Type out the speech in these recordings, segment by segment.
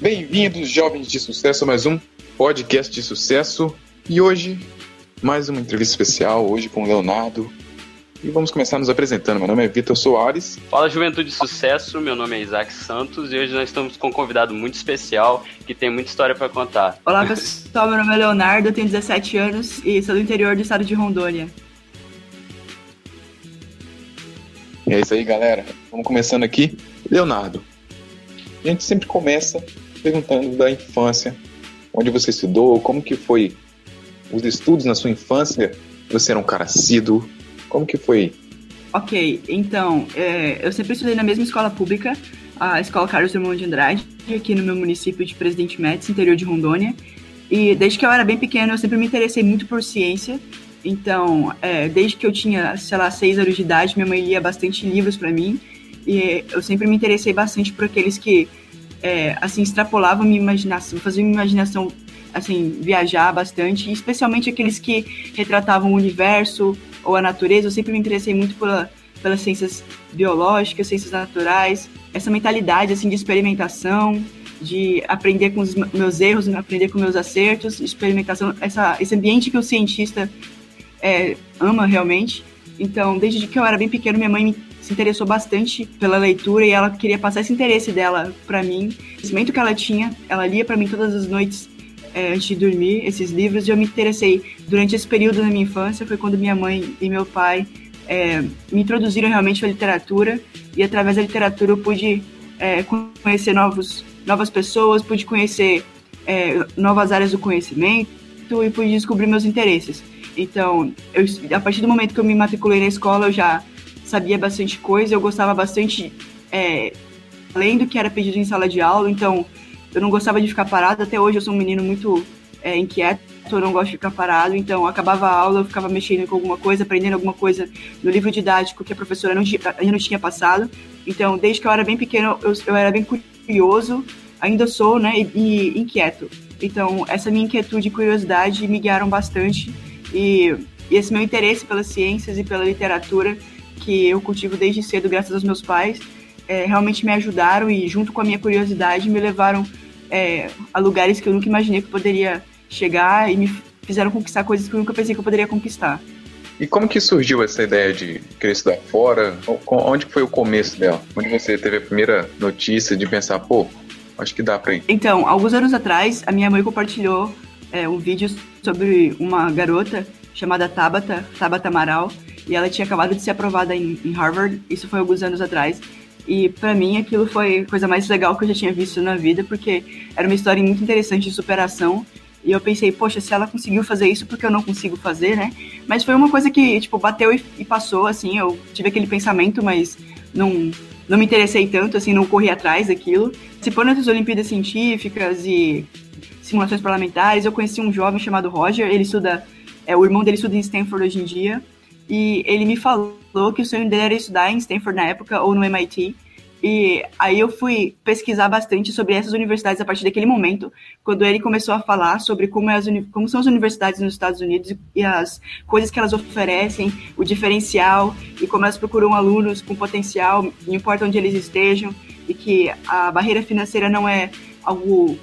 Bem-vindos, jovens de sucesso, a mais um podcast de sucesso. E hoje, mais uma entrevista especial, hoje com o Leonardo. E vamos começar nos apresentando. Meu nome é Vitor Soares. Fala Juventude de Sucesso, meu nome é Isaac Santos e hoje nós estamos com um convidado muito especial que tem muita história para contar. Olá pessoal, meu nome é Leonardo, eu tenho 17 anos e sou do interior do estado de Rondônia. É isso aí, galera. Vamos começando aqui. Leonardo, a gente sempre começa perguntando da infância, onde você estudou, como que foi os estudos na sua infância. Você era um cara assíduo, como que foi? Ok, então, é, eu sempre estudei na mesma escola pública, a Escola Carlos Drummond de Andrade, aqui no meu município de Presidente Médici, interior de Rondônia. E desde que eu era bem pequeno, eu sempre me interessei muito por ciência então, é, desde que eu tinha, sei lá, seis anos de idade, minha mãe lia bastante livros para mim. E eu sempre me interessei bastante por aqueles que, é, assim, extrapolavam minha imaginação, faziam minha imaginação, assim, viajar bastante. Especialmente aqueles que retratavam o universo ou a natureza. Eu sempre me interessei muito pela, pelas ciências biológicas, ciências naturais. Essa mentalidade, assim, de experimentação, de aprender com os meus erros, aprender com meus acertos, experimentação, essa, esse ambiente que o cientista é, ama realmente. Então, desde que eu era bem pequeno, minha mãe se interessou bastante pela leitura e ela queria passar esse interesse dela para mim. O conhecimento que ela tinha, ela lia para mim todas as noites é, antes de dormir esses livros e eu me interessei durante esse período na minha infância. Foi quando minha mãe e meu pai é, me introduziram realmente à literatura e através da literatura eu pude é, conhecer novos, novas pessoas, pude conhecer novas áreas do conhecimento e pude descobrir meus interesses. Então, eu, a partir do momento que eu me matriculei na escola, eu já sabia bastante coisa, eu gostava bastante, é, além do que era pedido em sala de aula, então eu não gostava de ficar parado. Até hoje eu sou um menino muito é, inquieto, eu não gosto de ficar parado, então acabava a aula, eu ficava mexendo com alguma coisa, aprendendo alguma coisa no livro didático que a professora não, ainda não tinha passado. Então, desde que eu era bem pequeno, eu, eu era bem curioso, ainda sou, né, e, e inquieto. Então, essa minha inquietude e curiosidade me guiaram bastante e, e esse meu interesse pelas ciências e pela literatura, que eu cultivo desde cedo, graças aos meus pais, é, realmente me ajudaram e, junto com a minha curiosidade, me levaram é, a lugares que eu nunca imaginei que poderia chegar e me fizeram conquistar coisas que eu nunca pensei que eu poderia conquistar. E como que surgiu essa ideia de querer estudar fora? Onde foi o começo dela? Onde você teve a primeira notícia de pensar, pô, acho que dá pra ir? Então, alguns anos atrás, a minha mãe compartilhou é, um vídeo sobre uma garota chamada Tabata, Tabata Amaral, e ela tinha acabado de ser aprovada em, em Harvard, isso foi alguns anos atrás. E para mim aquilo foi a coisa mais legal que eu já tinha visto na vida, porque era uma história muito interessante de superação. E eu pensei, poxa, se ela conseguiu fazer isso, porque eu não consigo fazer, né? Mas foi uma coisa que, tipo, bateu e, e passou, assim. Eu tive aquele pensamento, mas não, não me interessei tanto, assim, não corri atrás daquilo. Se pôr nas Olimpíadas Científicas e simulações parlamentares. Eu conheci um jovem chamado Roger, ele estuda, é, o irmão dele estuda em Stanford hoje em dia, e ele me falou que o sonho dele era estudar em Stanford na época ou no MIT. E aí eu fui pesquisar bastante sobre essas universidades a partir daquele momento, quando ele começou a falar sobre como, é as, como são as universidades nos Estados Unidos e as coisas que elas oferecem, o diferencial e como elas procuram alunos com potencial, não importa onde eles estejam, e que a barreira financeira não é algo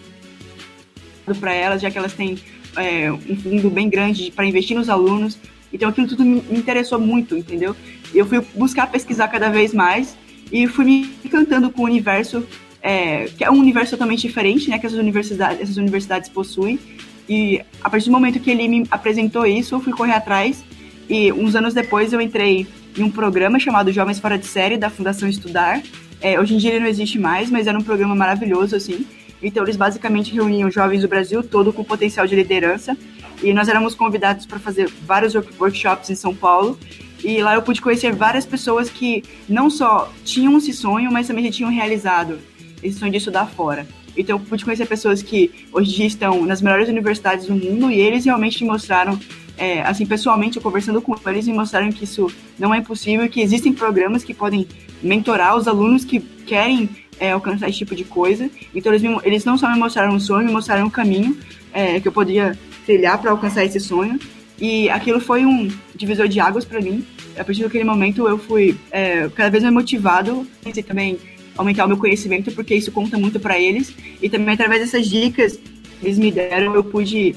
para elas, já que elas têm é, um fundo bem grande para investir nos alunos. Então aquilo tudo me interessou muito, entendeu? Eu fui buscar pesquisar cada vez mais e fui me encantando com o universo, é, que é um universo totalmente diferente, né, que essas universidades, essas universidades possuem. E a partir do momento que ele me apresentou isso, eu fui correr atrás e uns anos depois eu entrei em um programa chamado Jovens Fora de Série da Fundação Estudar. É, hoje em dia ele não existe mais, mas era um programa maravilhoso assim. Então, eles basicamente reuniam jovens do Brasil todo com potencial de liderança. E nós éramos convidados para fazer vários workshops em São Paulo. E lá eu pude conhecer várias pessoas que não só tinham esse sonho, mas também já tinham realizado esse sonho de estudar fora. Então, eu pude conhecer pessoas que hoje estão nas melhores universidades do mundo e eles realmente me mostraram, é, assim, pessoalmente, eu conversando com eles, me mostraram que isso não é impossível, que existem programas que podem mentorar os alunos que querem é, alcançar esse tipo de coisa. Então eles, me, eles não só me mostraram um sonho, me mostraram um caminho é, que eu podia trilhar para alcançar esse sonho. E aquilo foi um divisor de águas para mim. A partir daquele momento eu fui é, cada vez mais motivado e também aumentar o meu conhecimento, porque isso conta muito para eles. E também através dessas dicas que eles me deram, eu pude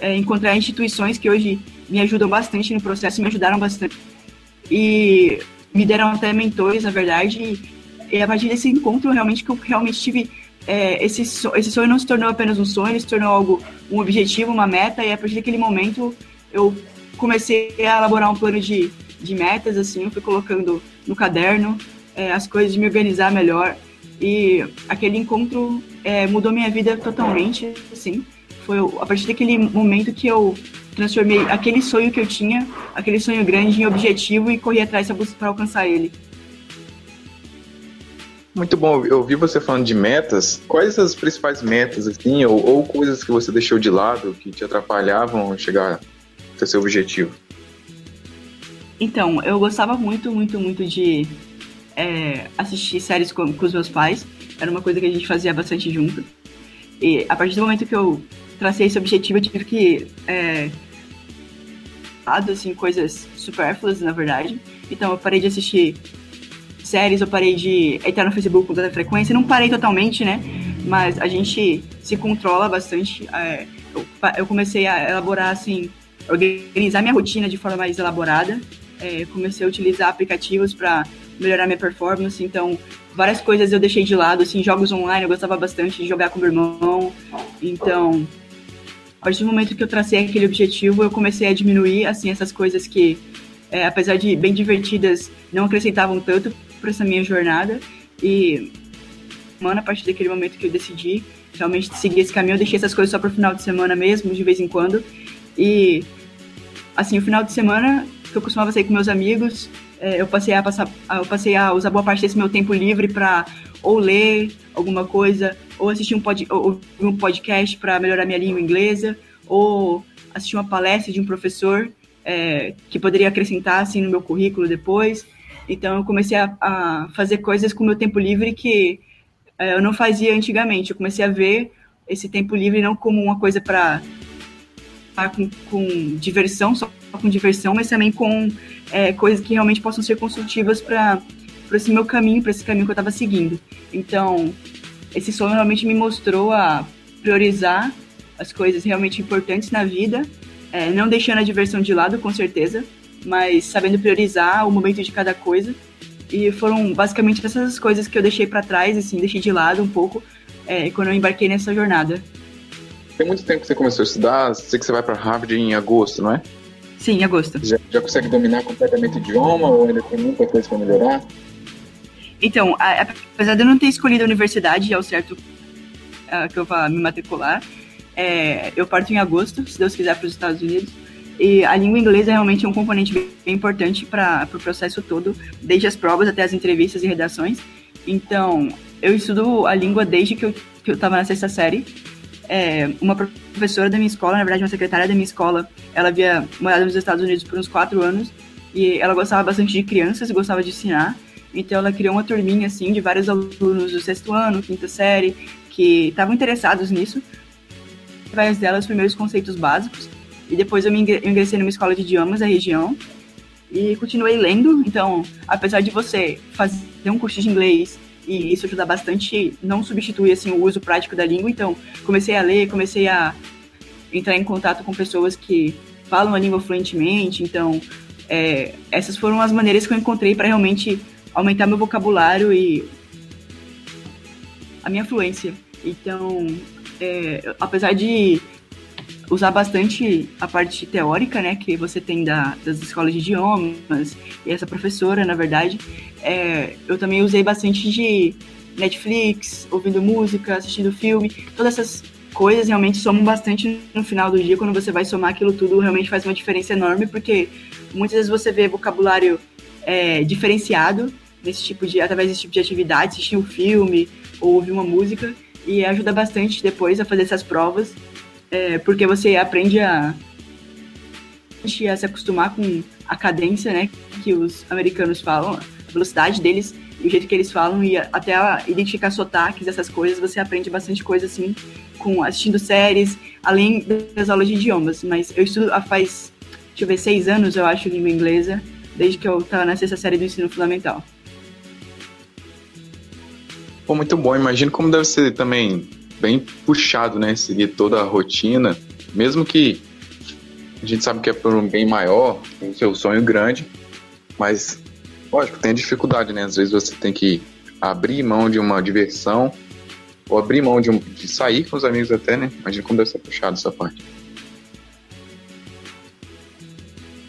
é, encontrar instituições que hoje me ajudam bastante no processo, me ajudaram bastante. E me deram até mentores, na verdade. E, e a partir desse encontro, realmente, que eu realmente tive. É, esse, sonho, esse sonho não se tornou apenas um sonho, ele se tornou algo, um objetivo, uma meta. E a partir daquele momento, eu comecei a elaborar um plano de, de metas, assim, eu fui colocando no caderno é, as coisas de me organizar melhor. E aquele encontro é, mudou minha vida totalmente, assim. Foi a partir daquele momento que eu transformei aquele sonho que eu tinha, aquele sonho grande, em objetivo e corri atrás para alcançar ele. Muito bom, eu ouvi você falando de metas. Quais as principais metas, assim, ou, ou coisas que você deixou de lado que te atrapalhavam chegar até seu objetivo? Então, eu gostava muito, muito, muito de é, assistir séries com, com os meus pais. Era uma coisa que a gente fazia bastante junto. E a partir do momento que eu tracei esse objetivo, eu tive que é, assim, coisas supérfluas, na verdade. Então eu parei de assistir séries, eu parei de entrar no Facebook com toda frequência. Não parei totalmente, né? Mas a gente se controla bastante. É, eu, eu, comecei a elaborar, assim, organizar minha rotina de forma mais elaborada. É, comecei a utilizar aplicativos para melhorar minha performance. Então, várias coisas eu deixei de lado, assim, jogos online eu gostava bastante de jogar com meu irmão. Então, a partir do momento que eu tracei aquele objetivo, eu comecei a diminuir, assim, essas coisas que, é, apesar de bem divertidas, não acrescentavam tanto para essa minha jornada. E, mano, a partir daquele momento que eu decidi realmente seguir esse caminho, eu deixei essas coisas só para final de semana mesmo, de vez em quando. E, assim, o final de semana que eu costumava sair com meus amigos, é, eu passei a passar, eu passei a usar boa parte desse meu tempo livre para ou ler alguma coisa, ou assistir um, pod, ou, um podcast para melhorar minha língua inglesa, ou assistir uma palestra de um professor é, que poderia acrescentar assim no meu currículo depois. Então eu comecei a, a fazer coisas com o meu tempo livre que é, eu não fazia antigamente. Eu comecei a ver esse tempo livre não como uma coisa para com, com diversão, só com diversão, mas também com é, coisas que realmente possam ser construtivas para esse meu caminho, para esse caminho que eu estava seguindo. Então, esse sonho realmente me mostrou a priorizar as coisas realmente importantes na vida, é, não deixando a diversão de lado, com certeza, mas sabendo priorizar o momento de cada coisa. E foram basicamente essas coisas que eu deixei para trás, assim, deixei de lado um pouco é, quando eu embarquei nessa jornada. Tem muito tempo que você começou a estudar, sei que você vai para Harvard em agosto, não é? Sim, em agosto. Já, já consegue dominar completamente o idioma ou ainda tem muita coisa para melhorar? Então, a, apesar de eu não ter escolhido a universidade ao certo uh, que eu vá me matricular, é, eu parto em agosto, se Deus quiser, para os Estados Unidos. E a língua inglesa é realmente um componente bem, importante para o pro processo todo, desde as provas até as entrevistas e redações. Então, eu estudo a língua desde que eu estava na sexta série. É, uma professora da minha escola, na verdade, uma secretária da minha escola, ela havia morado nos Estados Unidos por uns quatro anos e ela gostava bastante de crianças, gostava de ensinar. Então ela criou uma turminha assim de vários alunos do sexto ano, quinta série, que estavam interessados nisso. Através dela, os primeiros conceitos básicos. E depois eu me ingressei numa escola de idiomas da região e continuei lendo. Então, apesar de você fazer um curso de inglês e isso ajuda bastante, não substitui assim o uso prático da língua. Então, comecei a ler, comecei a entrar em contato com pessoas que falam a língua fluentemente. Então, é, essas foram as maneiras que eu encontrei para realmente aumentar meu vocabulário e a minha fluência. Então, é, apesar de usar bastante a parte teórica, né, que você tem da, das escolas de idiomas e essa professora, na verdade, é, eu também usei bastante de Netflix, ouvindo música, assistindo filme, todas essas coisas realmente somam bastante no final do dia, quando você vai somar aquilo tudo, realmente faz uma diferença enorme, porque muitas vezes você vê vocabulário é, diferenciado nesse tipo de, através desse tipo de atividade, assistir um filme ou ouvir uma música, e ajuda bastante depois a fazer essas provas, é, porque você aprende a, a se acostumar com a cadência, né, que os americanos falam, a velocidade deles o jeito que eles falam e até identificar sotaques, essas coisas, você aprende bastante coisa assim com assistindo séries, além das aulas de idiomas. Mas eu estudo há faz, deixa eu ver, seis anos, eu acho, língua inglesa, desde que eu estava na sexta série do ensino fundamental. Pô, muito bom. Imagino como deve ser também bem puxado, né? Seguir toda a rotina, mesmo que a gente sabe que é por um bem maior, o seu sonho grande, mas lógico, tem dificuldade, né? Às vezes você tem que abrir mão de uma diversão ou abrir mão de, um, de sair com os amigos até, né? Imagina como deve ser puxado essa parte.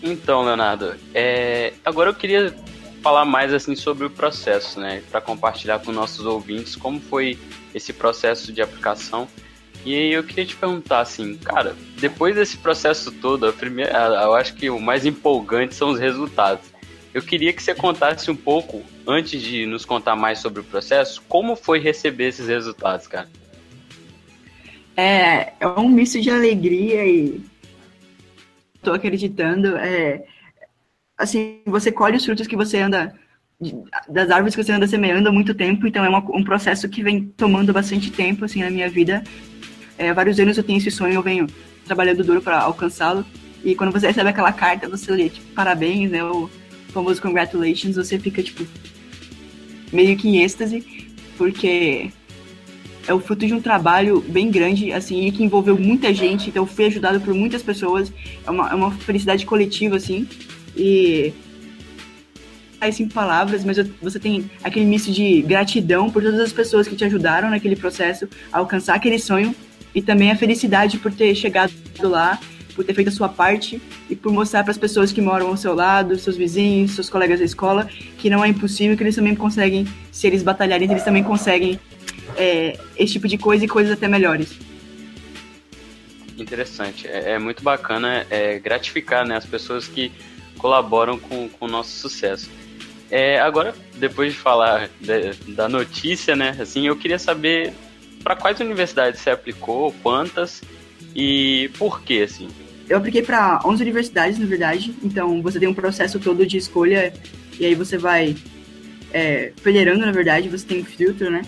Então, Leonardo, é... agora eu queria falar mais assim sobre o processo, né, para compartilhar com nossos ouvintes como foi esse processo de aplicação. E eu queria te perguntar assim, cara, depois desse processo todo, a primeira, eu acho que o mais empolgante são os resultados. Eu queria que você contasse um pouco, antes de nos contar mais sobre o processo, como foi receber esses resultados, cara. É, é um misto de alegria e tô acreditando. É, assim, você colhe os frutos que você anda das árvores que você anda semeando há muito tempo, então é uma, um processo que vem tomando bastante tempo, assim, na minha vida. É, vários anos eu tenho esse sonho, eu venho trabalhando duro para alcançá-lo, e quando você recebe aquela carta, você lê, tipo, parabéns, né, o famoso congratulations, você fica, tipo, meio que em êxtase, porque é o fruto de um trabalho bem grande, assim, e que envolveu muita gente, então fui ajudado por muitas pessoas, é uma, é uma felicidade coletiva, assim, e isso em palavras, mas você tem aquele misto de gratidão por todas as pessoas que te ajudaram naquele processo a alcançar aquele sonho e também a felicidade por ter chegado lá, por ter feito a sua parte e por mostrar para as pessoas que moram ao seu lado, seus vizinhos, seus colegas da escola, que não é impossível, que eles também conseguem, se eles batalharem, eles também conseguem é, esse tipo de coisa e coisas até melhores. Interessante, é, é muito bacana, é gratificar né, as pessoas que colaboram com, com o nosso sucesso. É, agora, depois de falar de, da notícia, né, assim, eu queria saber para quais universidades você aplicou, quantas e por quê, assim? Eu apliquei para 11 universidades, na verdade. Então, você tem um processo todo de escolha e aí você vai é, federando, na verdade, você tem um filtro, né?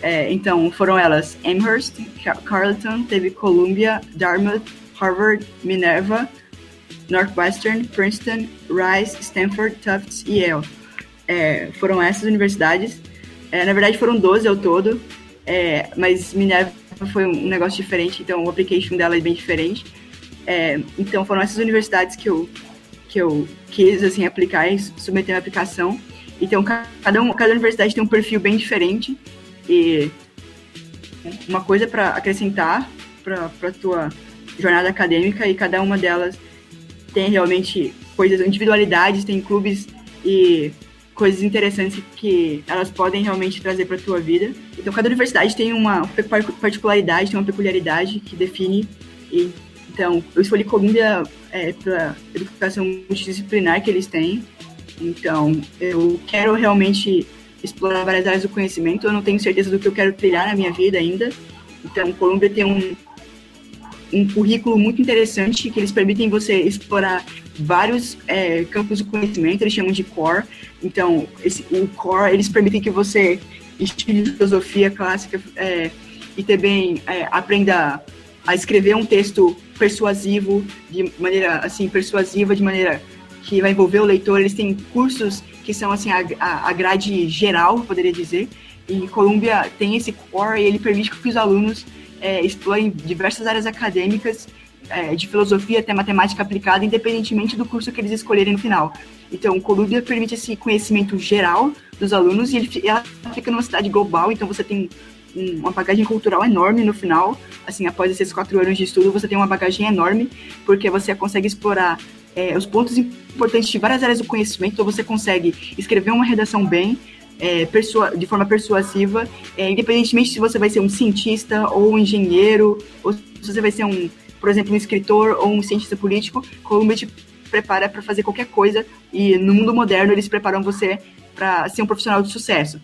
É, então, foram elas Amherst, Carleton, teve Columbia, Dartmouth, Harvard, Minerva, Northwestern, Princeton, Rice, Stanford, Tufts e Yale. É, foram essas universidades. É, na verdade, foram 12 ao todo, é, mas Minerva foi um negócio diferente, então o application dela é bem diferente. É, então, foram essas universidades que eu, que eu quis assim, aplicar e submeter a aplicação. Então, cada, um, cada universidade tem um perfil bem diferente e uma coisa para acrescentar para a tua jornada acadêmica e cada uma delas tem realmente coisas, individualidades, tem clubes e coisas interessantes que elas podem realmente trazer para a tua vida. Então, cada universidade tem uma particularidade, tem uma peculiaridade que define. E, então, eu escolhi Columbia é, pela educação multidisciplinar que eles têm. Então, eu quero realmente explorar várias áreas do conhecimento. Eu não tenho certeza do que eu quero trilhar na minha vida ainda. Então, Columbia tem um, um currículo muito interessante que eles permitem você explorar vários é, campos do conhecimento, eles chamam de core. Então, esse, o core, eles permitem que você estude filosofia clássica é, e também é, aprenda a escrever um texto persuasivo, de maneira, assim, persuasiva, de maneira que vai envolver o leitor. Eles têm cursos que são, assim, a, a, grade geral, poderia dizer, e Columbia tem esse core e ele permite que os alunos é, explorem diversas áreas acadêmicas, é, de filosofia até matemática aplicada, independentemente do curso que eles escolherem no final. Então, o Columbia permite esse conhecimento geral dos alunos e ele, ela fica numa cidade global, então você tem uma bagagem cultural enorme no final. Assim, após esses quatro anos de estudo, você tem uma bagagem enorme, porque você consegue explorar é, os pontos importantes de várias áreas do conhecimento, então você consegue escrever uma redação bem, é, de forma persuasiva, é, independentemente se você vai ser um cientista ou um engenheiro, ou se você vai ser um, por exemplo, um escritor ou um cientista político, Columbia te prepara para fazer qualquer coisa e no mundo moderno eles preparam você para ser um profissional de sucesso.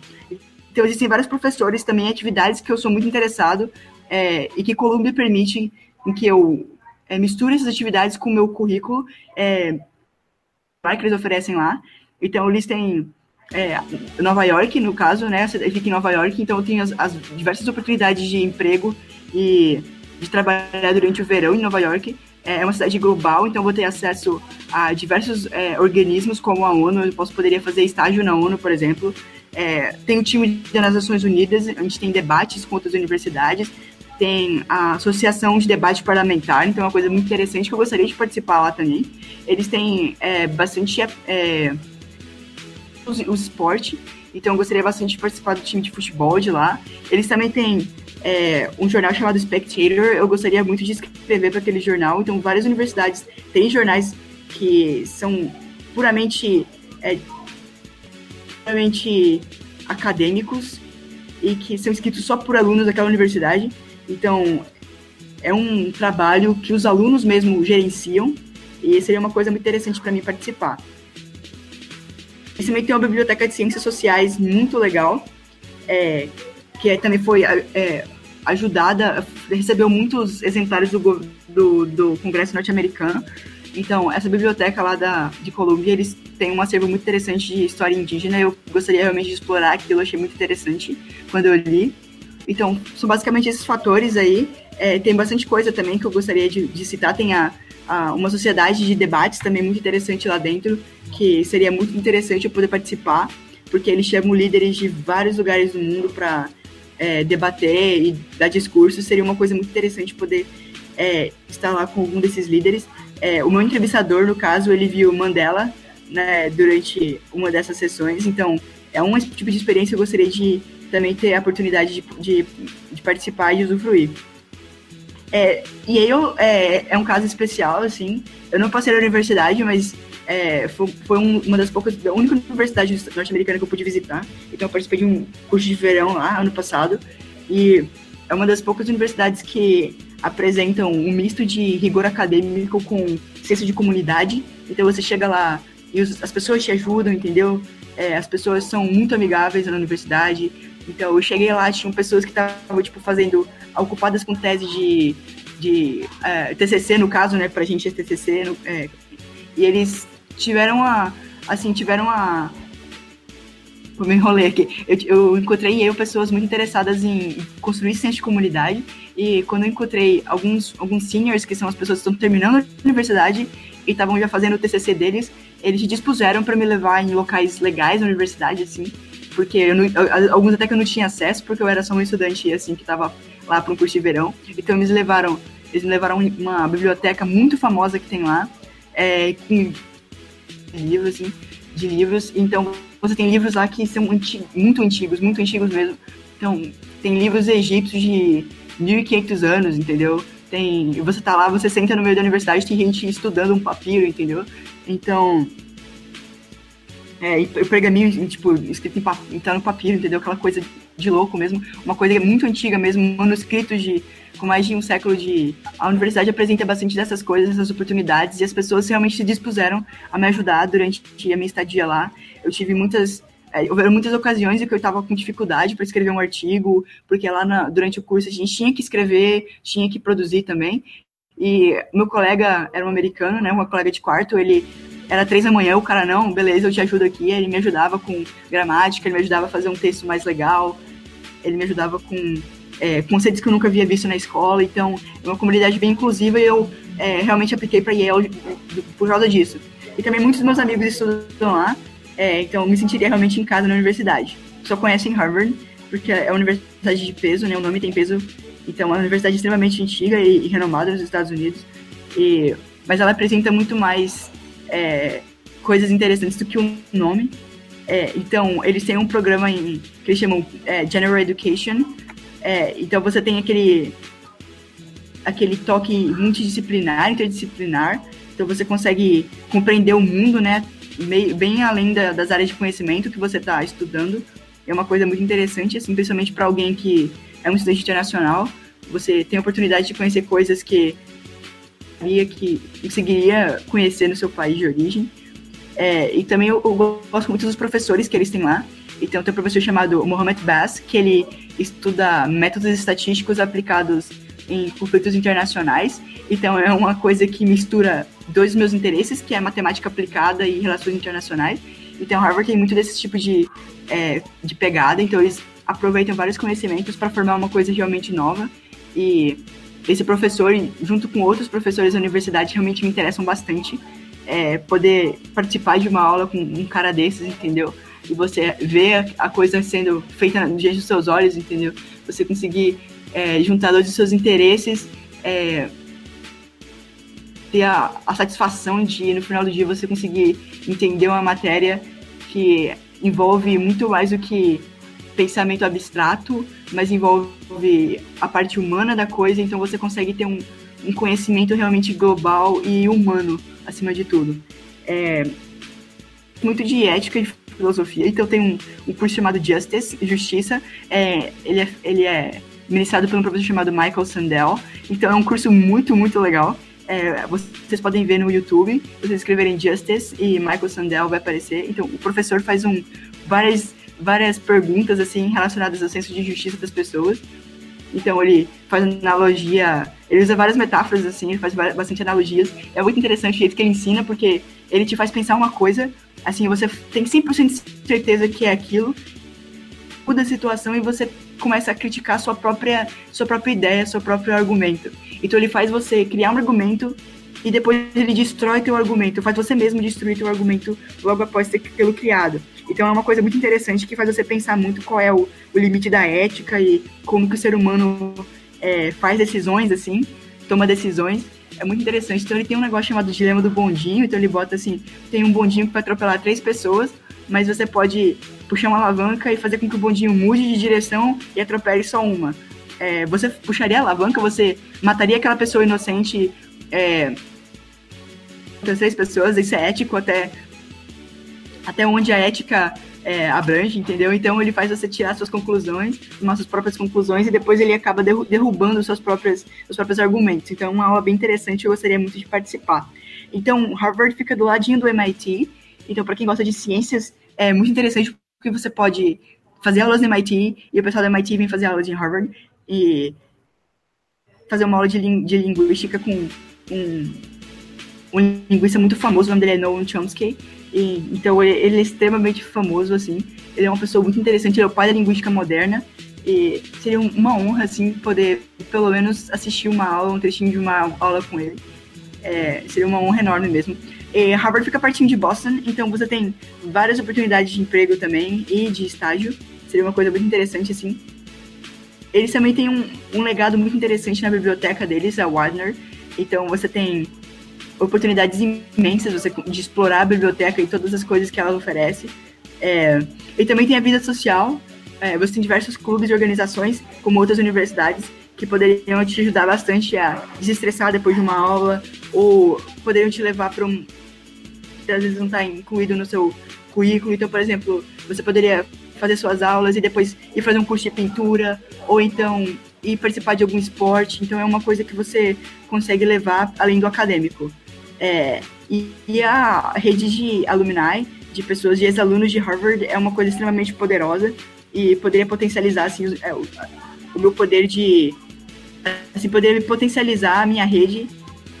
Então existem vários professores também, atividades que eu sou muito interessado é, e que Columbia permite em que eu é, misture essas atividades com o meu currículo é, que eles oferecem lá. Então eles têm é, Nova York, no caso, né? Eu fico em Nova York, então eu tenho as, as, diversas oportunidades de emprego e de trabalhar durante o verão em Nova York. é uma cidade global, então vou ter acesso a diversos é, organismos como a ONU, eu posso poderia fazer estágio na ONU, por exemplo. É, tem o time das Nações Unidas, a gente tem debates com outras universidades, tem a Associação de Debate Parlamentar, então é uma coisa muito interessante que eu gostaria de participar lá também. Eles têm é, bastante é, o, o esporte, então eu gostaria bastante de participar do time de futebol de lá. Eles também têm é, um jornal chamado Spectator, eu gostaria muito de escrever para aquele jornal, então várias universidades têm jornais que são puramente, é, puramente acadêmicos e que são escritos só por alunos daquela universidade. Então, é um trabalho que os alunos mesmo gerenciam e seria uma coisa muito interessante para mim participar. Também tem uma biblioteca de ciências sociais muito legal, é, que é, também foi é, ajudada, recebeu muitos exemplares do, do, do Congresso norte-americano. Então, essa biblioteca lá da, de Colômbia, eles têm um acervo muito interessante de história indígena. Eu gostaria realmente de explorar aquilo, achei muito interessante quando eu li. Então, são basicamente esses fatores aí. É, tem bastante coisa também que eu gostaria de, de citar. Tem a, a, uma sociedade de debates também muito interessante lá dentro, que seria muito interessante eu poder participar, porque eles chamam líderes de vários lugares do mundo para é, debater e dar discurso. Seria uma coisa muito interessante poder é, estar lá com algum desses líderes. É, o meu entrevistador, no caso, ele viu Mandela né, durante uma dessas sessões, então é um tipo de experiência que eu gostaria de também ter a oportunidade de, de, de participar e usufruir. É, e aí é, é um caso especial, assim, eu não passei na universidade, mas é, foi, foi um, uma das poucas, a única universidade norte-americana que eu pude visitar, então eu participei de um curso de verão lá, ano passado, e é uma das poucas universidades que apresentam um misto de rigor acadêmico com senso de comunidade, então você chega lá e os, as pessoas te ajudam, entendeu? É, as pessoas são muito amigáveis na universidade, então eu cheguei lá, tinham pessoas que estavam, tipo, fazendo, ocupadas com tese de, de é, TCC, no caso, né, pra gente é TCC, no, é, e eles tiveram a, assim, tiveram a, eu me enrolei aqui. Eu, eu encontrei eu pessoas muito interessadas em construir senso de comunidade. E quando eu encontrei alguns, alguns seniors, que são as pessoas que estão terminando a universidade e estavam já fazendo o TCC deles, eles se dispuseram para me levar em locais legais na universidade, assim porque não, alguns até que eu não tinha acesso, porque eu era só um estudante, assim, que estava lá para um curso de verão. Então eles levaram, eles levaram uma biblioteca muito famosa que tem lá, é, com livros, assim, de livros. Então você tem livros lá que são muito antigos, muito antigos mesmo. Então tem livros egípcios de 1500 anos, entendeu? Tem, você tá lá, você senta no meio da universidade, tem gente estudando um papiro, entendeu? Então, é, e pergaminho, tipo, escrito em papiro, no papiro, entendeu? Aquela coisa de louco mesmo. Uma coisa muito antiga mesmo, manuscritos de com mais de um século de. A universidade apresenta bastante dessas coisas, essas oportunidades, e as pessoas realmente se dispuseram a me ajudar durante a minha estadia lá. Eu tive muitas. É, houveram muitas ocasiões em que eu estava com dificuldade para escrever um artigo, porque lá na, durante o curso a gente tinha que escrever, tinha que produzir também. E meu colega era um americano, né, uma colega de quarto, ele era três da manhã, o cara, não, beleza, eu te ajudo aqui. Ele me ajudava com gramática, ele me ajudava a fazer um texto mais legal, ele me ajudava com é, conceitos que eu nunca havia visto na escola. Então, é uma comunidade bem inclusiva e eu é, realmente apliquei para Yale por causa disso. E também muitos dos meus amigos estudam lá, é, então eu me sentiria realmente em casa na universidade. Só conhecem Harvard, porque é uma universidade de peso, né? O nome tem peso. Então, é uma universidade extremamente antiga e, e renomada nos Estados Unidos. E, mas ela apresenta muito mais é, coisas interessantes do que um nome. É, então, eles têm um programa em, que eles chamam é, General Education. É, então, você tem aquele, aquele toque multidisciplinar, interdisciplinar. Então, você consegue compreender o mundo, né? Meio, bem além da, das áreas de conhecimento que você está estudando. É uma coisa muito interessante, assim, principalmente para alguém que é um estudante internacional. Você tem a oportunidade de conhecer coisas que que conseguiria conhecer no seu país de origem. É, e também eu, eu, gosto muito dos professores que eles têm lá. Então tem um professor chamado Mohamed Bass, que ele estuda métodos estatísticos aplicados em conflitos internacionais. Então é uma coisa que mistura dois meus interesses, que é matemática aplicada e relações internacionais. Então Harvard tem muito desse tipo de, é, de pegada, então eles aproveitam vários conhecimentos para formar uma coisa realmente nova. E esse professor, junto com outros professores da universidade, realmente me interessam bastante. É, poder participar de uma aula com um cara desses, entendeu? E você ver a coisa sendo feita diante dos seus olhos, entendeu? Você conseguir é, juntar todos os seus interesses, é, ter a, a satisfação de, no final do dia, você conseguir entender uma matéria que envolve muito mais do que pensamento abstrato, mas envolve a parte humana da coisa, então você consegue ter um, um conhecimento realmente global e humano, acima de tudo. É, muito de ética e filosofia, então tem um, um curso chamado Justice, Justiça, é, ele, é, ele é ministrado por um professor chamado Michael Sandel, então é um curso muito, muito legal. É, vocês podem ver no YouTube, vocês escreverem Justice e Michael Sandel vai aparecer. Então, o professor faz um, várias várias perguntas assim relacionadas ao senso de justiça das pessoas. Então ele faz analogia, ele usa várias metáforas assim, ele faz bastante analogias. É muito interessante o jeito que ele ensina, porque ele te faz pensar uma coisa, assim, você tem 100% de certeza que é aquilo, muda a situação e você começa a criticar sua própria, sua própria ideia, seu próprio argumento. Então ele faz você criar um argumento e depois ele destrói teu argumento, faz você mesmo destruir teu argumento logo após ter tê-lo criado. Então é uma coisa muito interessante que faz você pensar muito qual é o, o limite da ética e como que o ser humano é, faz decisões, assim, toma decisões. É muito interessante. Então ele tem um negócio chamado dilema do bondinho, então ele bota assim, tem um bondinho para atropelar três pessoas, mas você pode puxar uma alavanca e fazer com que o bondinho mude de direção e atropele só uma. É, você puxaria a alavanca, você mataria aquela pessoa inocente é, três pessoas, isso é ético até, até onde a ética é, abrange, entendeu? Então ele faz você tirar suas conclusões, nossas próprias conclusões, e depois ele acaba derrubando seus próprios, seus próprios argumentos. Então é uma aula bem interessante, eu gostaria muito de participar. Então, Harvard fica do ladinho do MIT, então para quem gosta de ciências, é muito interessante porque você pode fazer aulas no MIT, e o pessoal do MIT vem fazer aulas em Harvard, e fazer uma aula de, de linguística com um linguista muito famoso, o nome dele é Noam Chomsky. E, então ele, ele, é extremamente famoso, assim. Ele é uma pessoa muito interessante, ele é o pai da linguística moderna. E seria uma honra, assim, poder pelo menos assistir uma aula, um trechinho de uma aula com ele. É, seria uma honra enorme mesmo. E Harvard fica pertinho de Boston, então você tem várias oportunidades de emprego também e de estágio. Seria uma coisa muito interessante, assim. Eles também têm um, um legado muito interessante na biblioteca deles, a Wagner. Então você tem oportunidades imensas você, de explorar a biblioteca e todas as coisas que ela oferece. É, e também tem a vida social. É, você tem diversos clubes e organizações, como outras universidades, que poderiam te ajudar bastante a desestressar depois de uma aula, ou poderiam te levar para um. que às vezes não está incluído no seu currículo. Então, por exemplo, você poderia fazer suas aulas e depois ir fazer um curso de pintura, ou então ir participar de algum esporte. Então, é uma coisa que você consegue levar além do acadêmico. É, e, e, a rede de alumni, de pessoas, de ex-alunos de Harvard, é uma coisa extremamente poderosa e poderia potencializar assim, o, é, o meu poder de. Assim, poderia potencializar a minha rede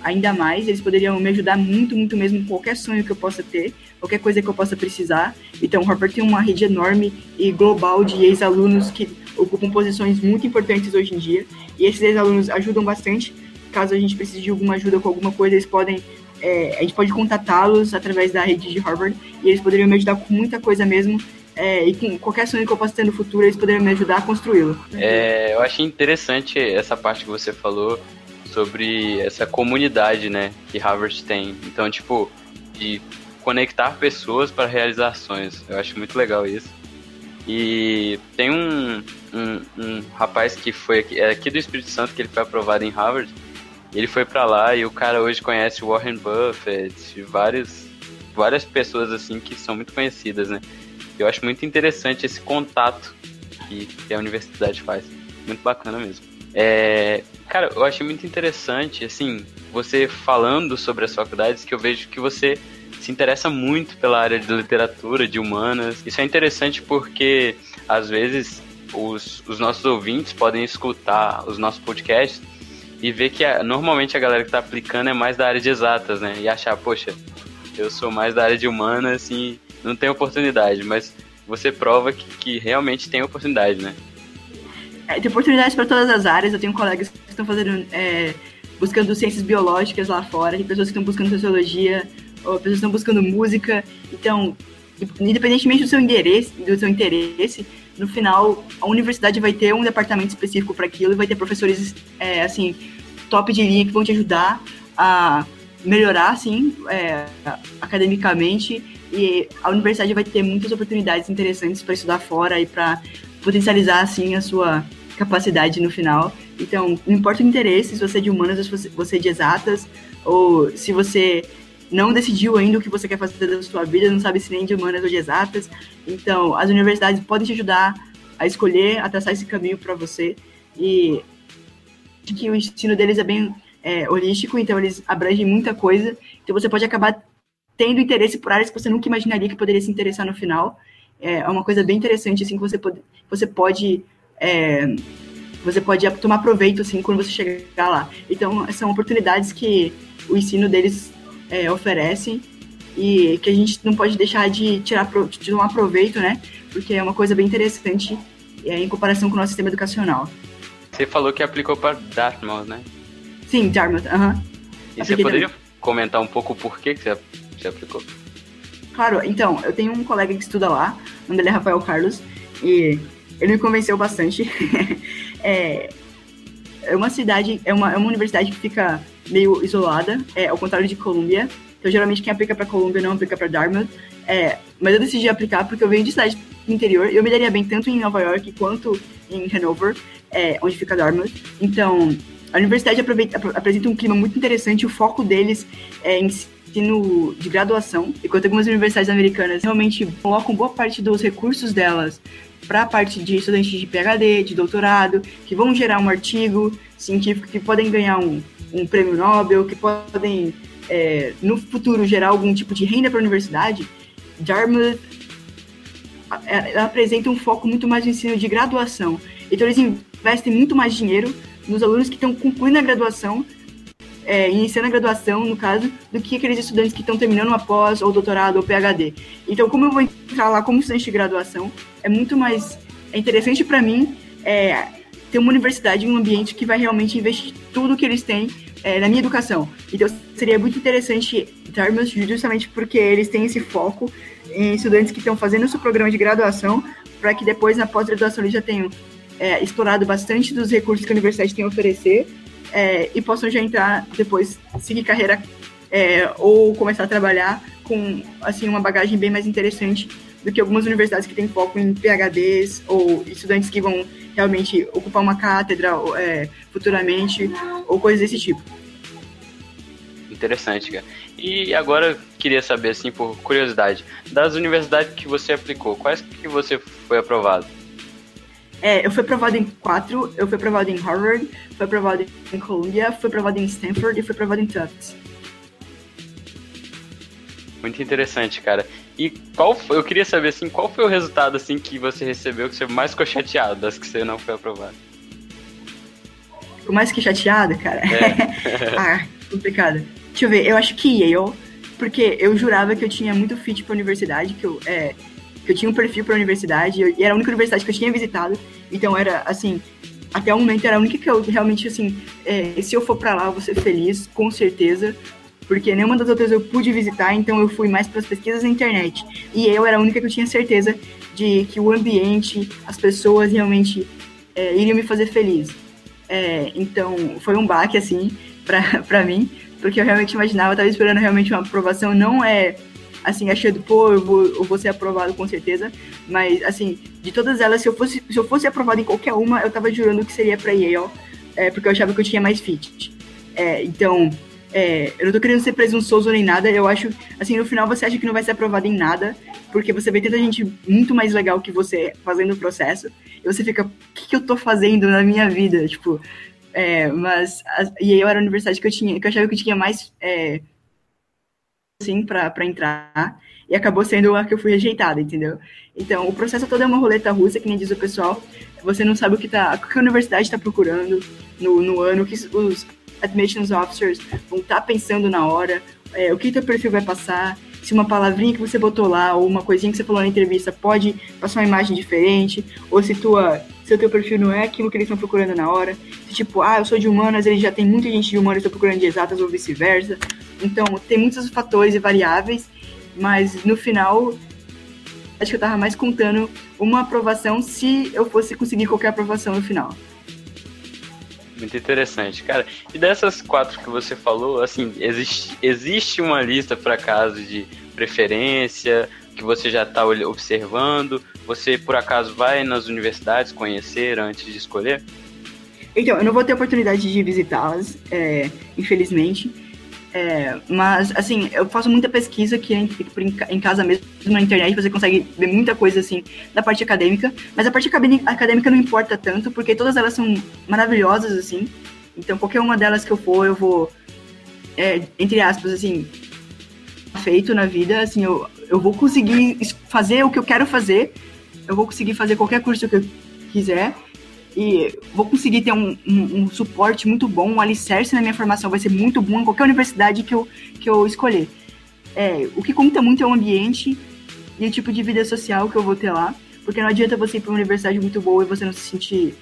ainda mais. Eles poderiam me ajudar muito, muito mesmo com qualquer sonho que eu possa ter, qualquer coisa que eu possa precisar. Então, Harvard tem uma rede enorme e global de ex-alunos que ocupam posições muito importantes hoje em dia. E esses ex-alunos ajudam bastante. Caso a gente precise de alguma ajuda com alguma coisa, eles podem é, a gente pode contatá-los através da rede de Harvard e eles poderiam me ajudar com muita coisa mesmo. É, e com qualquer sonho que eu possa ter no futuro, eles poderiam me ajudar a construí-lo. É, eu achei interessante essa parte que você falou sobre essa comunidade, né, que Harvard tem. Então, tipo, de conectar pessoas para realizações. Eu acho muito legal isso. E tem um, um, um rapaz que foi aqui, é aqui do Espírito Santo que ele foi aprovado em Harvard ele foi para lá e o cara hoje conhece Warren Buffett, vários, várias pessoas assim que são muito conhecidas, né? Eu acho muito interessante esse contato que, que a universidade faz. Muito bacana mesmo. É, cara, eu achei muito interessante, assim, você falando sobre as faculdades, que eu vejo que você se interessa muito pela área de literatura, de humanas. Isso é interessante porque, às vezes, os, os nossos ouvintes podem escutar os nossos podcasts e ver que a, normalmente a galera que tá aplicando é mais da área de exatas, né? E achar, poxa, eu sou mais da área de humanas, assim, não tem oportunidade, mas você prova que, que realmente tem oportunidade, né? É, tem oportunidades para todas as áreas. Eu tenho colegas que estão fazendo, é, buscando ciências biológicas lá fora, tem pessoas que estão buscando sociologia, ou pessoas que estão buscando música. Então, independentemente do seu interesse, do seu interesse, no final a universidade vai ter um departamento específico para aquilo e vai ter professores é, assim top de linha que vão te ajudar a melhorar assim é, academicamente e a universidade vai ter muitas oportunidades interessantes para estudar fora e para potencializar assim a sua capacidade no final. Então, não importa o interesse, se você é de humanas se você é de exatas, ou se você não decidiu ainda o que você quer fazer da sua vida, não sabe se nem de humanas ou de exatas. Então, as universidades podem te ajudar a escolher, a traçar esse caminho para você. E que o ensino deles é bem é, holístico, então eles abrangem muita coisa. Então, você pode acabar tendo interesse por áreas que você nunca imaginaria que poderia se interessar no final. É uma coisa bem interessante, assim, que você pode, você pode é, você pode tomar proveito, assim, quando você chegar lá. Então, são oportunidades que o ensino deles é, oferece e que a gente não pode deixar de tirar de tomar proveito, né? Porque é uma coisa bem interessante é, em comparação com o nosso sistema educacional. Você falou que aplicou para Dartmouth, né? Sim, Dartmouth, aham. Uh -huh. E você poderia também. comentar um pouco por que, que você, você aplicou? Claro, então, eu tenho um colega que estuda lá, o nome dele é Rafael Carlos, e ele me convenceu bastante. é, é uma cidade, é uma, é uma universidade que fica meio isolada, é, ao contrário de Columbia. Então, geralmente, quem aplica para Columbia não aplica para Dartmouth. É, mas eu decidi aplicar porque eu venho de cidade do interior e eu me daria bem tanto em Nova York quanto em Hanover, é, onde fica Dartmouth. Então, a universidade apresenta um clima muito interessante, o foco deles é em ensino de graduação, enquanto algumas universidades americanas realmente colocam boa parte dos recursos delas para a parte de estudantes de PhD, de doutorado, que vão gerar um artigo científico, que podem ganhar um, um prêmio Nobel, que podem, é, no futuro, gerar algum tipo de renda para a universidade, Dartmouth apresenta um foco muito mais no ensino de graduação. Então, eles investem muito mais dinheiro nos alunos que estão concluindo a graduação é, iniciando a graduação, no caso, do que aqueles estudantes que estão terminando uma pós, ou doutorado, ou PhD. Então, como eu vou entrar lá como estudante de graduação, é muito mais é interessante para mim é, ter uma universidade, um ambiente que vai realmente investir tudo que eles têm é, na minha educação. Então, seria muito interessante Dartmouth justamente porque eles têm esse foco em estudantes que estão fazendo o seu programa de graduação, para que depois, na pós-graduação, eles já tenham é, explorado bastante dos recursos que a universidade tem a oferecer é, e possam já entrar depois, seguir carreira é, ou começar a trabalhar com assim uma bagagem bem mais interessante do que algumas universidades que têm foco em PhDs ou estudantes que vão realmente ocupar uma cátedra é, futuramente ou coisas desse tipo. Interessante, cara. E agora queria saber, assim, por curiosidade, das universidades que você aplicou, quais que você foi aprovado? É, eu fui aprovado em quatro, eu fui aprovado em Harvard, fui aprovado em Columbia, fui aprovado em Stanford e fui aprovado em Tufts. Muito interessante, cara. E qual foi, eu queria saber assim, qual foi o resultado assim que você recebeu que você mais ficou chateado das que você não foi aprovado? Ficou mais que chateado, cara? É. ah, complicado. Deixa eu ver, eu acho que Yale, porque eu jurava que eu tinha muito fit pra universidade, que eu, é, que eu tinha um perfil para universidade e era a única universidade que eu tinha visitado. Então era assim, até o momento era a única que eu realmente assim, é, se eu for para lá eu vou ser feliz, com certeza, porque nenhuma das outras eu pude visitar, então eu fui mais para as pesquisas na internet. E eu era a única que eu tinha certeza de que o ambiente, as pessoas realmente é, iriam me fazer feliz. É, então foi um baque assim para mim, porque eu realmente imaginava, eu estava esperando realmente uma aprovação, não é assim, achando, pô, eu vou, eu vou ser aprovado com certeza. Mas, assim, de todas elas, se eu fosse, se eu fosse aprovado em qualquer uma, eu tava jurando que seria pra Yale, é, porque eu achava que eu tinha mais fit. É, então, é, eu não tô querendo ser presunçoso nem nada, eu acho, assim, no final você acha que não vai ser aprovado em nada, porque você vê tanta gente muito mais legal que você fazendo o processo, e você fica, o que, que eu tô fazendo na minha vida? Tipo, é, mas a Yale era a universidade que eu tinha, que eu achava que eu tinha mais é, assim, para entrar, e acabou sendo a que eu fui rejeitada, entendeu? Então, o processo todo é uma roleta russa, que nem diz o pessoal, você não sabe o que, tá, o que a universidade está procurando no, no ano, o que os admissions officers vão estar tá pensando na hora, é, o que teu perfil vai passar, se uma palavrinha que você botou lá ou uma coisinha que você falou na entrevista pode passar uma imagem diferente, ou se tua se o teu perfil não é aquilo que eles estão procurando na hora. Se, tipo, ah, eu sou de humanas, ele já tem muita gente de humanas, estou procurando de exatas ou vice-versa. Então, tem muitos fatores e variáveis, mas no final, acho que eu tava mais contando uma aprovação se eu fosse conseguir qualquer aprovação no final. Muito interessante, cara. E dessas quatro que você falou, assim, existe, existe uma lista para caso de preferência que você já está observando? Você por acaso vai nas universidades conhecer antes de escolher? Então, eu não vou ter oportunidade de visitá-las, é, infelizmente. É, mas, assim, eu faço muita pesquisa aqui em, em, casa mesmo, na internet, você consegue ver muita coisa, assim, da parte acadêmica. Mas a parte acadêmica não importa tanto, porque todas elas são maravilhosas, assim. Então, qualquer uma delas que eu for, eu vou, é, entre aspas, assim, feito na vida, assim, eu, eu vou conseguir fazer o que eu quero fazer, eu vou conseguir fazer qualquer curso que eu quiser, e vou conseguir ter um, um, um, suporte muito bom, um alicerce na minha formação vai ser muito bom em qualquer universidade que eu, que eu escolher. É, o que conta muito é o ambiente e o tipo de vida social que eu vou ter lá, porque não adianta você ir para uma universidade muito boa e você não se sentir.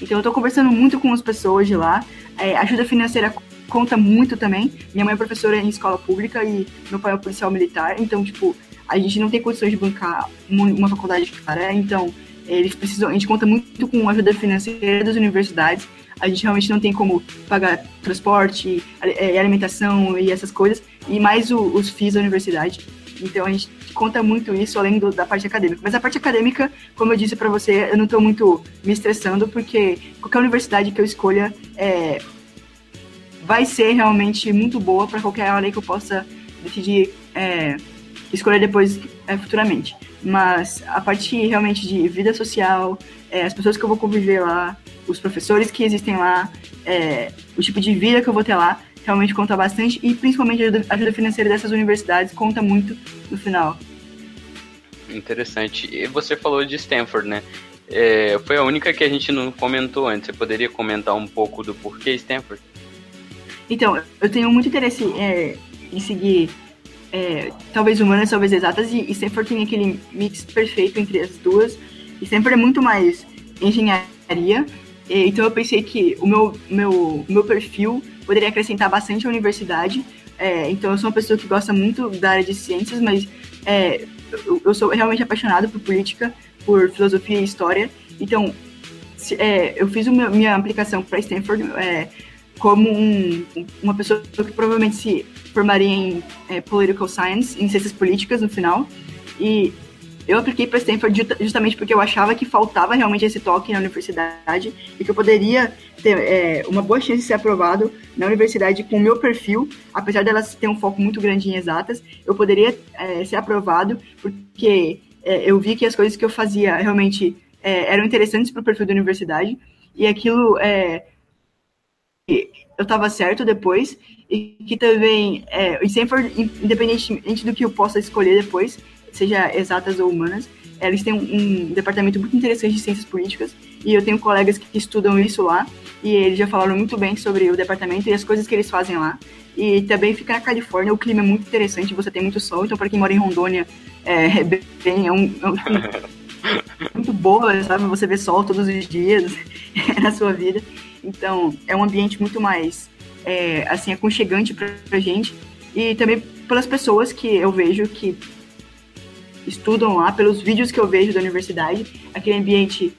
Então eu estou conversando muito com as pessoas de lá, é, ajuda financeira conta muito também. Minha mãe é professora em escola pública e meu pai é policial militar, então, tipo, a gente não tem condições de bancar uma faculdade cara, então eles precisam, a gente conta muito com ajuda financeira das universidades. A gente realmente não tem como pagar transporte, é, alimentação e essas coisas, e mais o, os FIIs da universidade. Então a gente conta muito isso além do, da parte acadêmica. Mas a parte acadêmica, como eu disse para você, eu não estou muito me estressando, porque qualquer universidade que eu escolha é, vai ser realmente muito boa para qualquer área que eu possa decidir é, escolher depois é, futuramente. Mas a parte realmente de vida social, é, as pessoas que eu vou conviver lá, os professores que existem lá, é, o tipo de vida que eu vou ter lá, realmente conta bastante e principalmente a ajuda, ajuda financeira dessas universidades conta muito no final. Interessante. E você falou de Stanford, né? É, foi a única que a gente não comentou antes. Você poderia comentar um pouco do porquê Stanford? Então, eu tenho muito interesse é, em seguir é, talvez humanas, talvez exatas, e, e Stanford tem aquele mix perfeito entre as duas. E Stanford é muito mais engenharia, e, então eu pensei que o meu, meu, meu perfil poderia acrescentar bastante à universidade. É, então eu sou uma pessoa que gosta muito da área de ciências, mas é, eu, eu, sou realmente apaixonado por política, por filosofia e história. Então, se, é, eu fiz uma, minha aplicação para Stanford é, como um, uma pessoa que provavelmente se formaria em é, political science, em ciências políticas no final. E eu apliquei para Stanford justamente porque eu achava que faltava realmente esse toque na universidade e que eu poderia ter é, uma boa chance de ser aprovado na universidade com o meu perfil, apesar delas ter um foco muito grande em exatas, eu poderia é, ser aprovado porque é, eu vi que as coisas que eu fazia realmente é, eram interessantes para o perfil da universidade e aquilo é, eu estava certo depois e que também é, o Stanford, independente do que eu possa escolher depois, seja exatas ou humanas, eles têm um, um, departamento muito interessante de ciências políticas e eu tenho colegas que estudam isso lá e eles já falaram muito bem sobre o departamento e as coisas que eles fazem lá. E também fica na Califórnia, o clima é muito interessante, você tem muito sol, então para quem mora em Rondônia, é, é bem, é um, é um muito boa, sabe? Você vê sol todos os dias na sua vida. Então, é um ambiente muito mais, é, assim, aconchegante pra, pra gente. E também pelas pessoas que eu vejo que estudam lá, pelos vídeos que eu vejo da universidade. Aquele ambiente,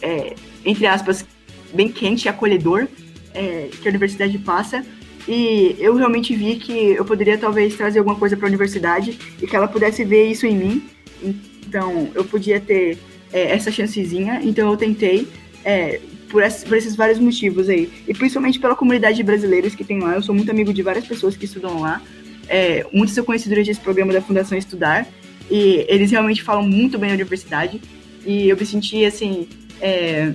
é, entre aspas, bem quente e acolhedor é, que a universidade passa. E eu realmente vi que eu poderia talvez trazer alguma coisa para a universidade e que ela pudesse ver isso em mim. Então, eu podia ter é, essa chancezinha. Então, eu tentei. É, por, esses, por esses vários motivos aí. E principalmente pela comunidade de brasileiros que tem lá. Eu sou muito amigo de várias pessoas que estudam lá. É, muitos eu conheci durante esse programa da Fundação Estudar. E eles realmente falam muito bem da universidade. E eu me senti, assim, é,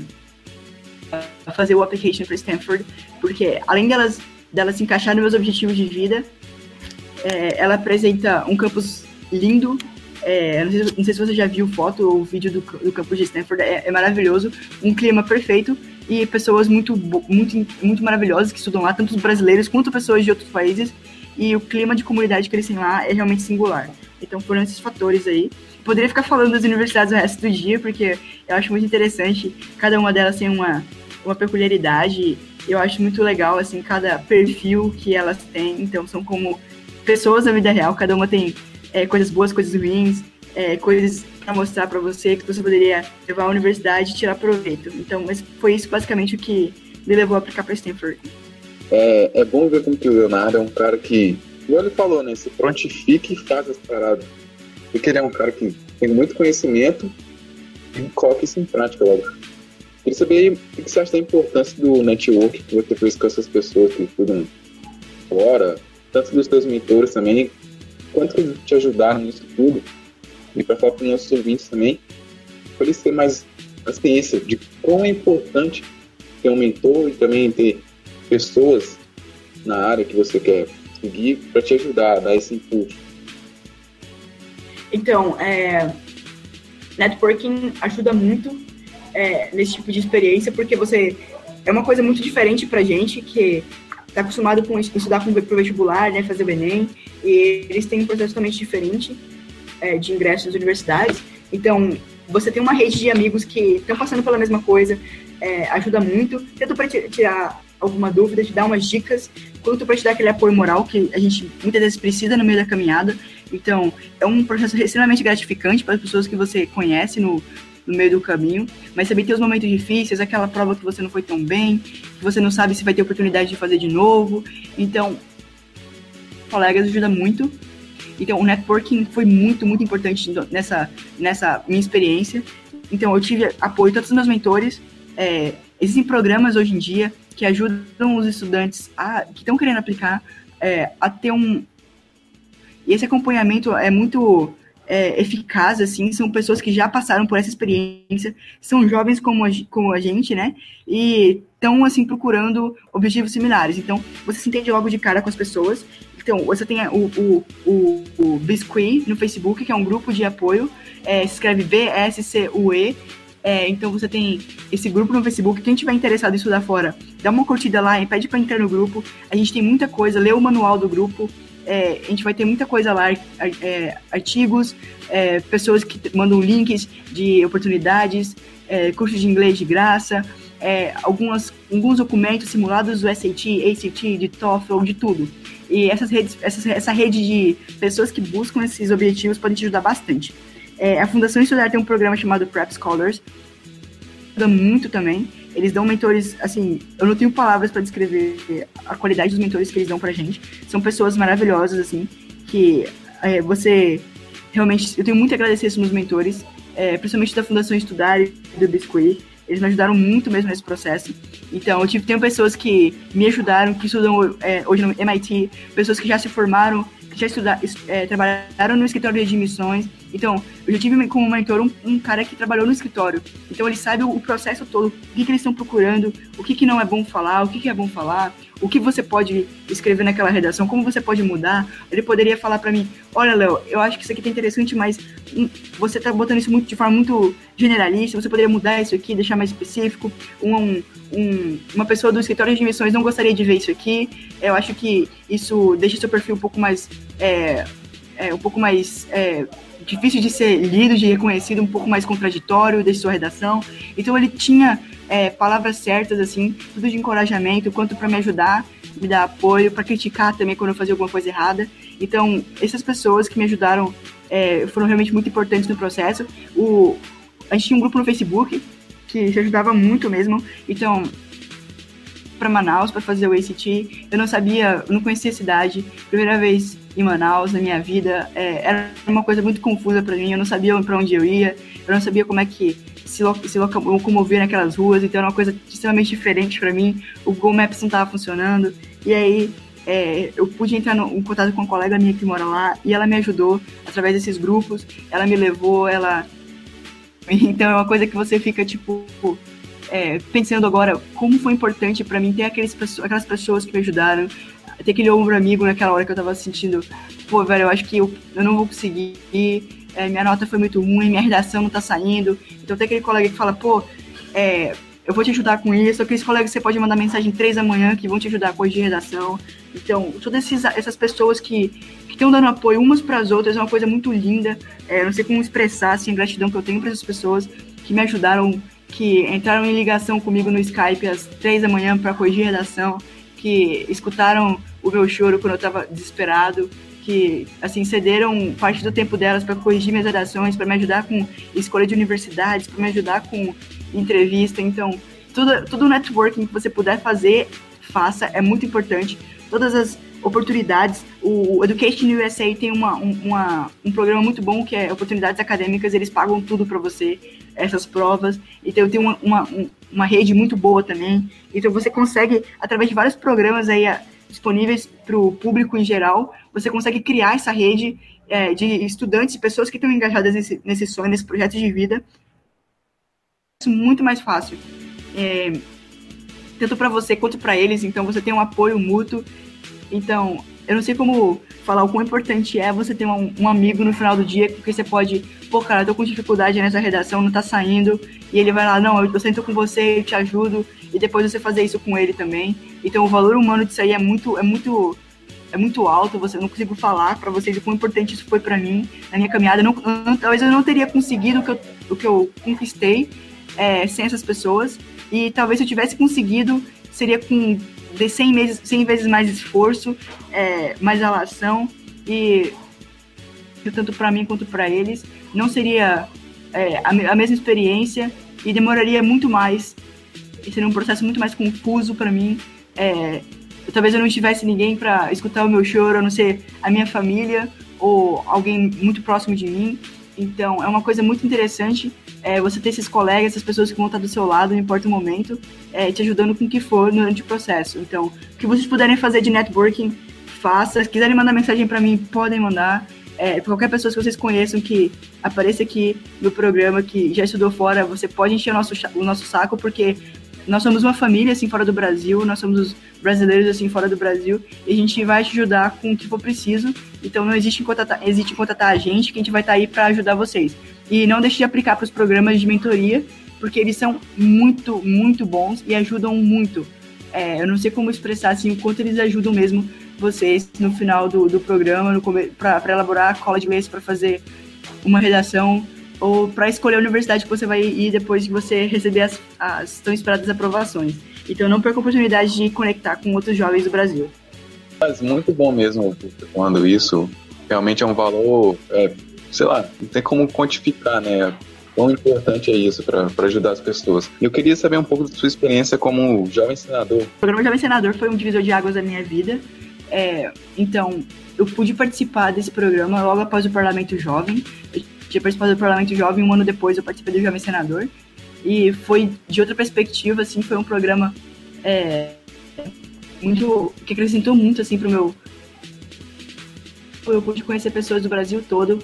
a fazer o application para Stanford, porque além delas, delas se encaixar nos meus objetivos de vida, é, ela apresenta um campus lindo, é, não, sei, não, sei, se você já viu foto ou vídeo do, do campus de Stanford, é, é, maravilhoso, um clima perfeito e pessoas muito, muito, muito maravilhosas que estudam lá, tanto brasileiros quanto pessoas de outros países. e o clima de comunidade que eles têm lá é realmente singular. Então foram esses fatores aí. Poderia ficar falando das universidades o resto do dia, porque eu acho muito interessante. Cada uma delas tem uma, uma peculiaridade. Eu acho muito legal, assim, cada perfil que elas têm. Então são como pessoas na vida real, cada uma tem é, coisas boas, coisas ruins, é, coisas para mostrar para você que você poderia levar à universidade e tirar proveito. Então, mas foi isso basicamente o que me levou a aplicar para Stanford. É, é bom ver como que o Leonardo é um cara que, como ele falou, né, se prontifica e faz as paradas. Porque ele é um cara que tem muito conhecimento e coloca isso em prática logo. Queria saber o que você acha da importância do network que você fez com essas pessoas que estudam fora, tanto dos seus mentores também, quanto que te ajudaram nisso tudo e para falar para os nossos ouvintes também, para eles terem mais a ciência de quão é importante ter um mentor e também ter pessoas na área que você quer seguir para te ajudar dar esse impulso. Então, é, networking ajuda muito é, nesse tipo de experiência, porque você é uma coisa muito diferente para gente que está acostumado com estudar com o vestibular, né, fazer o Enem, e eles têm um processo totalmente diferente é, de ingresso nas universidades. Então, você tem uma rede de amigos que estão passando pela mesma coisa, é, ajuda muito, tanto para tirar alguma dúvida, te dar umas dicas, quanto para te dar aquele apoio moral que a gente muitas vezes precisa no meio da caminhada. Então, é um processo extremamente gratificante para as pessoas que você conhece no, no meio do caminho, mas também tem os momentos difíceis, aquela prova que você não foi tão bem, que você não sabe se vai ter oportunidade de fazer de novo. Então, colegas ajuda muito então, o networking foi muito, muito importante nessa, nessa minha experiência. Então, eu tive apoio de todos os meus mentores. É, existem programas hoje em dia que ajudam os estudantes a, que estão querendo aplicar é, a ter um. E esse acompanhamento é muito é, eficaz, assim, são pessoas que já passaram por essa experiência, são jovens como a, como a gente, né? E estão, assim, procurando objetivos similares. Então, você se entende logo de cara com as pessoas então, você tem o, o, o, o Biscuit no Facebook, que é um grupo de apoio, é, se escreve B-S-C-U-E. É, então você tem esse grupo no Facebook. Quem tiver interessado em estudar fora, dá uma curtida lá e pede para entrar no grupo. A gente tem muita coisa, lê o manual do grupo. É, a gente vai ter muita coisa lá, é, artigos, é, pessoas que mandam links de oportunidades, é, cursos de inglês de graça, é, algumas, alguns documentos simulados do SAT, ACT, de TOEFL, de tudo. E essas redes, essa, essa rede de pessoas que buscam esses objetivos pode te ajudar bastante. É, a Fundação Estudar tem um programa chamado Prep Scholars, ajuda muito também. Eles dão mentores, assim, eu não tenho palavras para descrever a qualidade dos mentores que eles dão pra gente. São pessoas maravilhosas, assim, que é, você realmente. Eu tenho muito a agradecer esses meus mentores, é, principalmente da Fundação Estudar e do Biscuit. Eles me ajudaram muito mesmo nesse processo. Então, eu tive, tenho pessoas que me ajudaram, que estudam é, hoje no MIT, pessoas que já se formaram, que já estudaram, é, trabalharam no escritório de admissões. Então, eu já tive como mentor um, um cara que trabalhou no escritório. Então, ele sabe o, o processo todo, o que, que eles estão procurando, o que, que não é bom falar, o que, que é bom falar, o que você pode escrever naquela redação, como você pode mudar. Ele poderia falar para mim: olha, Léo, eu acho que isso aqui tá interessante, mas hum, você tá botando isso muito, de forma muito generalista, você poderia mudar isso aqui, deixar mais específico. Um, um, uma pessoa do escritório de emissões não gostaria de ver isso aqui. Eu acho que isso deixa seu perfil um pouco mais. É, é, um pouco mais. É, difícil de ser lido, de reconhecido, um pouco mais contraditório de sua redação. Então ele tinha é, palavras certas, assim, tudo de encorajamento, quanto para me ajudar, me dar apoio, para criticar também quando eu fazia alguma coisa errada. Então, essas pessoas que me ajudaram é, foram realmente muito importantes no processo. O, a gente tinha um grupo no Facebook que se ajudava muito mesmo. Então, para Manaus para fazer o ACT, eu não sabia, não conhecia a cidade. Primeira vez em Manaus na minha vida, é, era uma coisa muito confusa para mim. Eu não sabia para onde eu ia, eu não sabia como é que se, se locomover naquelas ruas, então era uma coisa extremamente diferente para mim. O Google Maps não estava funcionando. E aí é, eu pude entrar no, em contato com uma colega minha que mora lá e ela me ajudou através desses grupos. Ela me levou, ela. Então é uma coisa que você fica tipo. É, pensando agora como foi importante para mim ter aqueles, aquelas pessoas que me ajudaram, ter aquele ombro amigo naquela hora que eu tava sentindo, pô, velho, eu acho que eu, eu não vou conseguir é, minha nota foi muito ruim, minha redação não tá saindo. Então tem aquele colega que fala, pô, é, eu vou te ajudar com isso, aqueles colegas que você pode mandar mensagem três da manhã que vão te ajudar a corrigir redação. Então, todas esses, essas pessoas que estão dando apoio umas para as outras é uma coisa muito linda. É, não sei como expressar assim, a gratidão que eu tenho para essas pessoas que me ajudaram, que entraram em ligação comigo no Skype às três da manhã para corrigir redação, que escutaram o meu choro quando eu estava desesperado, que assim cederam parte do tempo delas para corrigir minhas redações, para me ajudar com escolha de universidades, para me ajudar com entrevista. Então, tudo, tudo networking que você puder fazer, faça, é muito importante. Todas as oportunidades, o Education USA tem uma, uma, um programa muito bom que é oportunidades acadêmicas, eles pagam tudo para você, essas provas. Então, tem uma, uma, uma rede muito boa também. Então, você consegue, através de vários programas aí, disponíveis para o público em geral, você consegue criar essa rede é, de estudantes pessoas que estão engajadas nesse, nesse sonho, nesse projeto de vida. Isso muito mais fácil. É, tanto para você quanto para eles, então você tem um apoio mútuo. Então, eu não sei como falar o quão importante é você ter um, um, amigo no final do dia, porque você pode, pô, cara, eu tô com dificuldade nessa redação, não tá saindo, e ele vai lá, não, eu, eu sento com você, eu te ajudo, e depois você fazer isso com ele também. Então o valor humano disso aí é muito, é muito, é muito alto. Você não consigo falar para vocês o quão importante isso foi para mim na minha caminhada. Não, não, talvez eu não teria conseguido o que eu, o que eu conquistei é, sem essas pessoas. E talvez se eu tivesse conseguido, seria com de 100, meses, 100 vezes mais esforço, é, mais relação e tanto para mim quanto para eles não seria é, a, a mesma experiência e demoraria muito mais seria um processo muito mais confuso para mim. É, talvez eu não tivesse ninguém para escutar o meu choro, a não ser a minha família ou alguém muito próximo de mim. Então, é uma coisa muito interessante é, você ter esses colegas, essas pessoas que vão estar do seu lado, não importa o momento, é, te ajudando com o que for durante o processo. Então, o que vocês puderem fazer de networking, faça. Se quiserem mandar mensagem para mim, podem mandar. É, qualquer pessoa que vocês conheçam que apareça aqui no programa, que já estudou fora, você pode encher o nosso, o nosso saco, porque nós somos uma família assim fora do Brasil, nós somos os brasileiros assim fora do Brasil e a gente vai te ajudar com o que for preciso. Então não existe contatar, existe contatar a gente que a gente vai estar tá aí para ajudar vocês. E não deixe de aplicar para os programas de mentoria, porque eles são muito, muito bons e ajudam muito. É, eu não sei como expressar assim o quanto eles ajudam mesmo vocês no final do, do programa, para elaborar a cola de inglês, para fazer uma redação ou para escolher a universidade que você vai ir depois de você receber as, as tão esperadas aprovações. Então não perca a oportunidade de conectar com outros jovens do Brasil. Mas muito bom mesmo quando isso realmente é um valor, é, sei lá, não tem como quantificar, né? Quão importante é isso para ajudar as pessoas. Eu queria saber um pouco da sua experiência como jovem senador. O programa Jovem Senador foi um divisor de águas da minha vida. É, então, eu pude participar desse programa logo após o Parlamento Jovem. Tinha participado do Parlamento Jovem, um ano depois eu participei do Jovem Senador. E foi de outra perspectiva, assim, foi um programa é, muito que acrescentou muito, assim, pro meu... Eu pude conhecer pessoas do Brasil todo,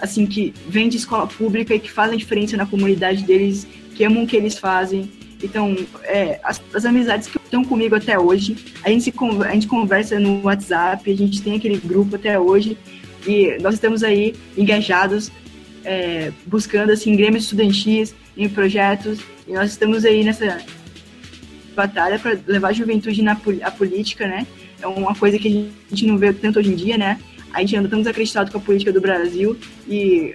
assim, que vêm de escola pública e que fazem diferença na comunidade deles, que amam o que eles fazem. Então, é, as, as, amizades que estão comigo até hoje, a gente, se, a gente conversa no WhatsApp, a gente tem aquele grupo até hoje, e nós estamos aí engajados é, buscando assim grêmios estudantis em projetos e nós estamos aí nessa batalha para levar a juventude na a política, né? É uma coisa que a gente não vê tanto hoje em dia, né? A gente anda tão desacreditado com a política do Brasil e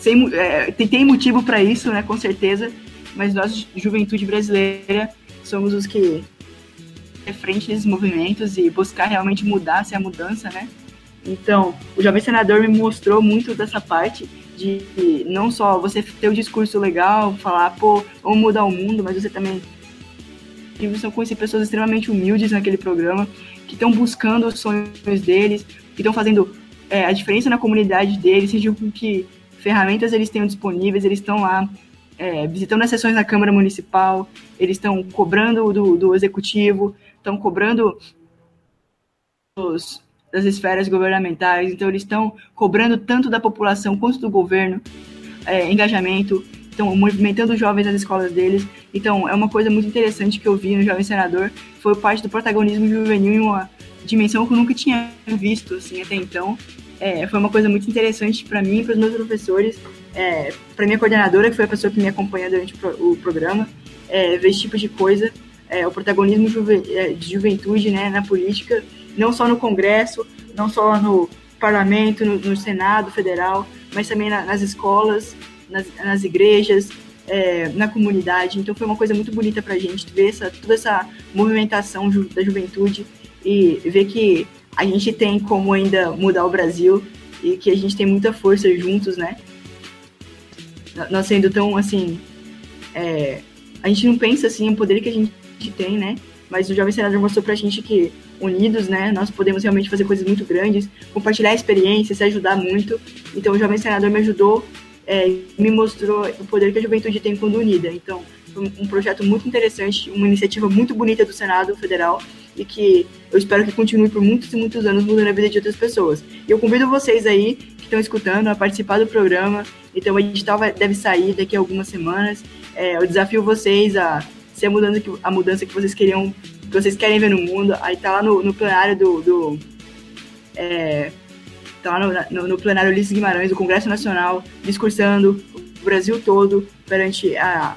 sem, é, tem motivo para isso, né? Com certeza, mas nós, juventude brasileira, somos os que é frente desses movimentos e buscar realmente mudar, ser a mudança, né? Então, o jovem senador me mostrou muito dessa parte de não só você ter o um discurso legal, falar, pô, vamos mudar o mundo, mas você também. E você conhecer pessoas extremamente humildes naquele programa, que estão buscando os sonhos deles, que estão fazendo é, a diferença na comunidade deles, seja com que ferramentas eles tenham disponíveis, eles estão lá é, visitando as sessões na Câmara Municipal, eles estão cobrando do, do executivo, estão cobrando os, das esferas governamentais, então eles estão cobrando tanto da população quanto do governo é, engajamento, estão movimentando os jovens nas escolas deles. Então é uma coisa muito interessante que eu vi no Jovem Senador, foi parte do protagonismo juvenil em uma dimensão que eu nunca tinha visto assim até então. É, foi uma coisa muito interessante para mim para os meus professores. É, para minha coordenadora, que foi a pessoa que me acompanha durante o programa, é, ver esse tipo de coisa, é, o protagonismo é, de juventude né, na política, não só no Congresso, não só no Parlamento, no, no Senado Federal, mas também na, nas escolas, nas, nas igrejas, é, na comunidade. Então foi uma coisa muito bonita para a gente ver essa, toda essa movimentação ju, da juventude e ver que a gente tem como ainda mudar o Brasil e que a gente tem muita força juntos, né? Nós sendo tão assim. É, a gente não pensa assim o poder que a gente tem, né? Mas o Jovem Senador mostrou pra gente que unidos, né, nós podemos realmente fazer coisas muito grandes, compartilhar experiências, se ajudar muito. Então o Jovem Senador me ajudou, é, me mostrou o poder que a juventude tem quando unida. Então, foi um projeto muito interessante, uma iniciativa muito bonita do Senado Federal e que eu espero que continue por muitos e muitos anos mudando a vida de outras pessoas. E eu convido vocês aí que estão escutando a participar do programa. Então, o edital vai, deve sair daqui a algumas semanas. É, eu desafio vocês a ser a mudança que, a mudança que vocês queriam, que vocês querem ver no mundo. Aí tá lá no, no plenário do, do é, tá lá no, no, no plenário Ulisses Guimarães, do Congresso Nacional, discursando o Brasil todo perante a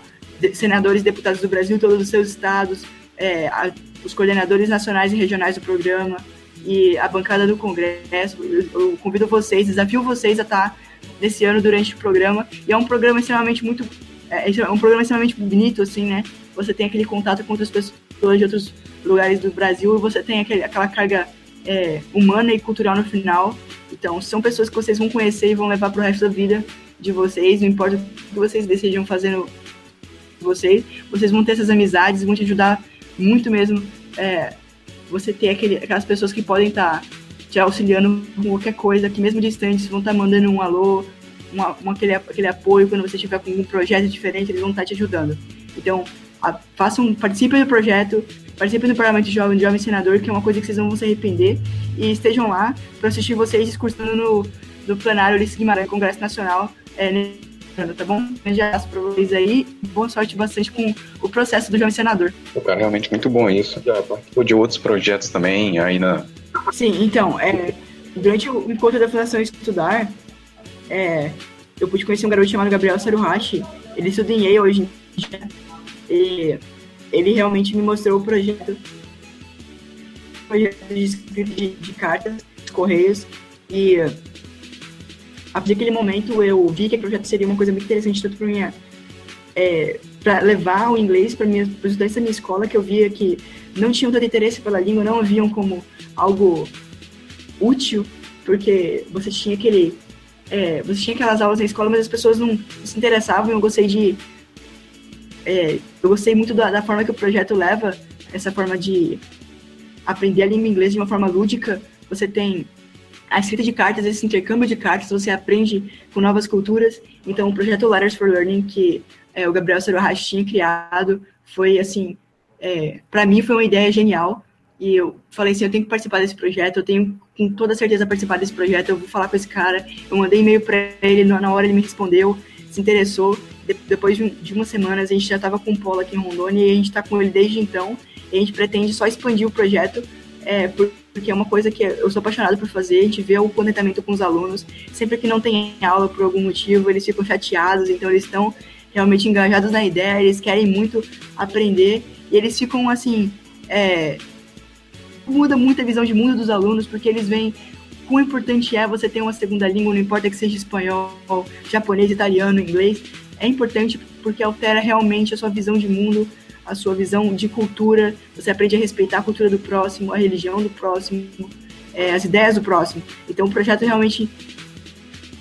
senadores e deputados do Brasil, todos os seus estados, é, a, os coordenadores nacionais e regionais do programa e a bancada do Congresso. Eu, eu convido vocês, desafio vocês a estar nesse ano durante o programa. E é um programa extremamente muito. É, é um programa extremamente bonito, assim, né? Você tem aquele contato com outras pessoas de outros lugares do Brasil e você tem aquele, aquela carga é, humana e cultural no final. Então, são pessoas que vocês vão conhecer e vão levar para o resto da vida de vocês, não importa o que vocês decidam fazer no, vocês, vocês vão ter essas amizades, vão te ajudar muito mesmo. É, você ter aquele, aquelas pessoas que podem estar tá te auxiliando com qualquer coisa, que mesmo distantes vão estar tá mandando um alô, uma, uma, aquele, aquele apoio quando você estiver com um projeto diferente, eles vão estar tá te ajudando. Então, a, façam, participem do projeto, participem do Parlamento Jovem, Jovem Senador, que é uma coisa que vocês não vão se arrepender, e estejam lá para assistir vocês discursando no, no plenário Ulisses Guimarães, Congresso Nacional, é, tá bom? Um grande abraço pra vocês aí. Boa sorte bastante com o processo do Jovem Senador. O cara, realmente muito bom isso. Já participou de outros projetos também aí na. Sim, então, é, durante o encontro da Fundação Estudar, é, eu pude conhecer um garoto chamado Gabriel Saruhashi. Ele estuda em Yale hoje em dia. E ele realmente me mostrou o projeto, projeto de de, de cartas, de correios. E a partir daquele momento eu vi que o projeto seria uma coisa muito interessante tanto para minha é, para levar o inglês para minha pra estudar minha escola que eu via que não tinham tanto interesse pela língua não haviam como algo útil porque você tinha aquele é, você tinha aquelas aulas na escola mas as pessoas não se interessavam eu gostei de é, eu gostei muito da, da forma que o projeto leva essa forma de aprender a língua inglesa de uma forma lúdica você tem a escrita de cartas, esse intercâmbio de cartas, você aprende com novas culturas. Então, o projeto Letters for Learning, que é, o Gabriel Saruhashi tinha criado, foi, assim, é, para mim foi uma ideia genial. E eu falei assim, eu tenho que participar desse projeto, eu tenho com toda certeza participar desse projeto, eu vou falar com esse cara. Eu mandei e-mail para ele, na hora ele me respondeu, se interessou. De, depois de, de umas semanas, a gente já estava com o Polo aqui em Rondônia e a gente está com ele desde então. A gente pretende só expandir o projeto é, porque é uma coisa que eu sou apaixonado por fazer, a gente vê o conectamento com os alunos. Sempre que não tem aula por algum motivo, eles ficam chateados, então eles estão realmente engajados na ideia, eles querem muito aprender, e eles ficam assim. É, muda muito a visão de mundo dos alunos, porque eles veem quão importante é você ter uma segunda língua, não importa que seja espanhol, japonês, italiano, inglês. É importante porque altera realmente a sua visão de mundo, a sua visão de cultura, você aprende a respeitar a cultura do próximo, a religião do próximo, é, as ideias do próximo. Então, o projeto realmente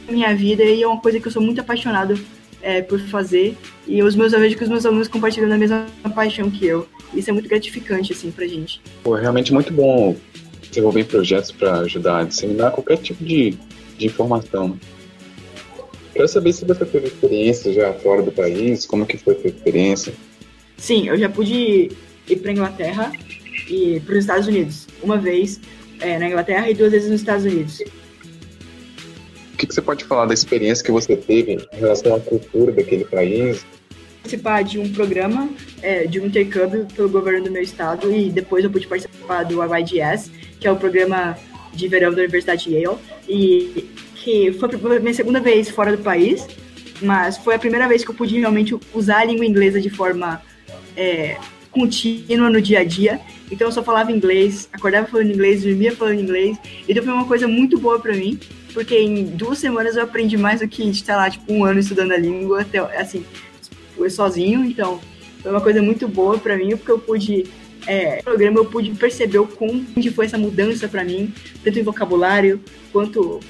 minha vida e é uma coisa que eu sou muito apaixonado é, por fazer. E os meus, eu vejo que os meus alunos compartilham a mesma paixão que eu. Isso é muito gratificante, assim, pra gente. Pô, é realmente muito bom desenvolver projetos para ajudar a disseminar qualquer tipo de, de informação. Quero saber se você teve experiência já fora do país, como que foi a sua experiência. Sim, eu já pude ir para Inglaterra e para os Estados Unidos. Uma vez é, na Inglaterra e duas vezes nos Estados Unidos. O que, que, você pode falar da experiência que você teve em relação à cultura daquele país? Participar de um programa é, de um intercâmbio pelo governo do meu estado e depois eu pude participar do YYDS, que é o programa de verão da Universidade de Yale, e que foi a minha segunda vez fora do país mas foi a primeira vez que eu pude realmente usar a língua inglesa de forma é, contínua no dia a dia. Então eu só falava inglês, acordava falando inglês, dormia falando inglês. Então foi uma coisa muito boa para mim, porque em duas semanas eu aprendi mais do que, sei lá, tipo um ano estudando a língua, até assim, foi sozinho. Então foi uma coisa muito boa para mim, porque eu pude é, programa eu pude perceber o quão foi essa mudança para mim, tanto em vocabulário quanto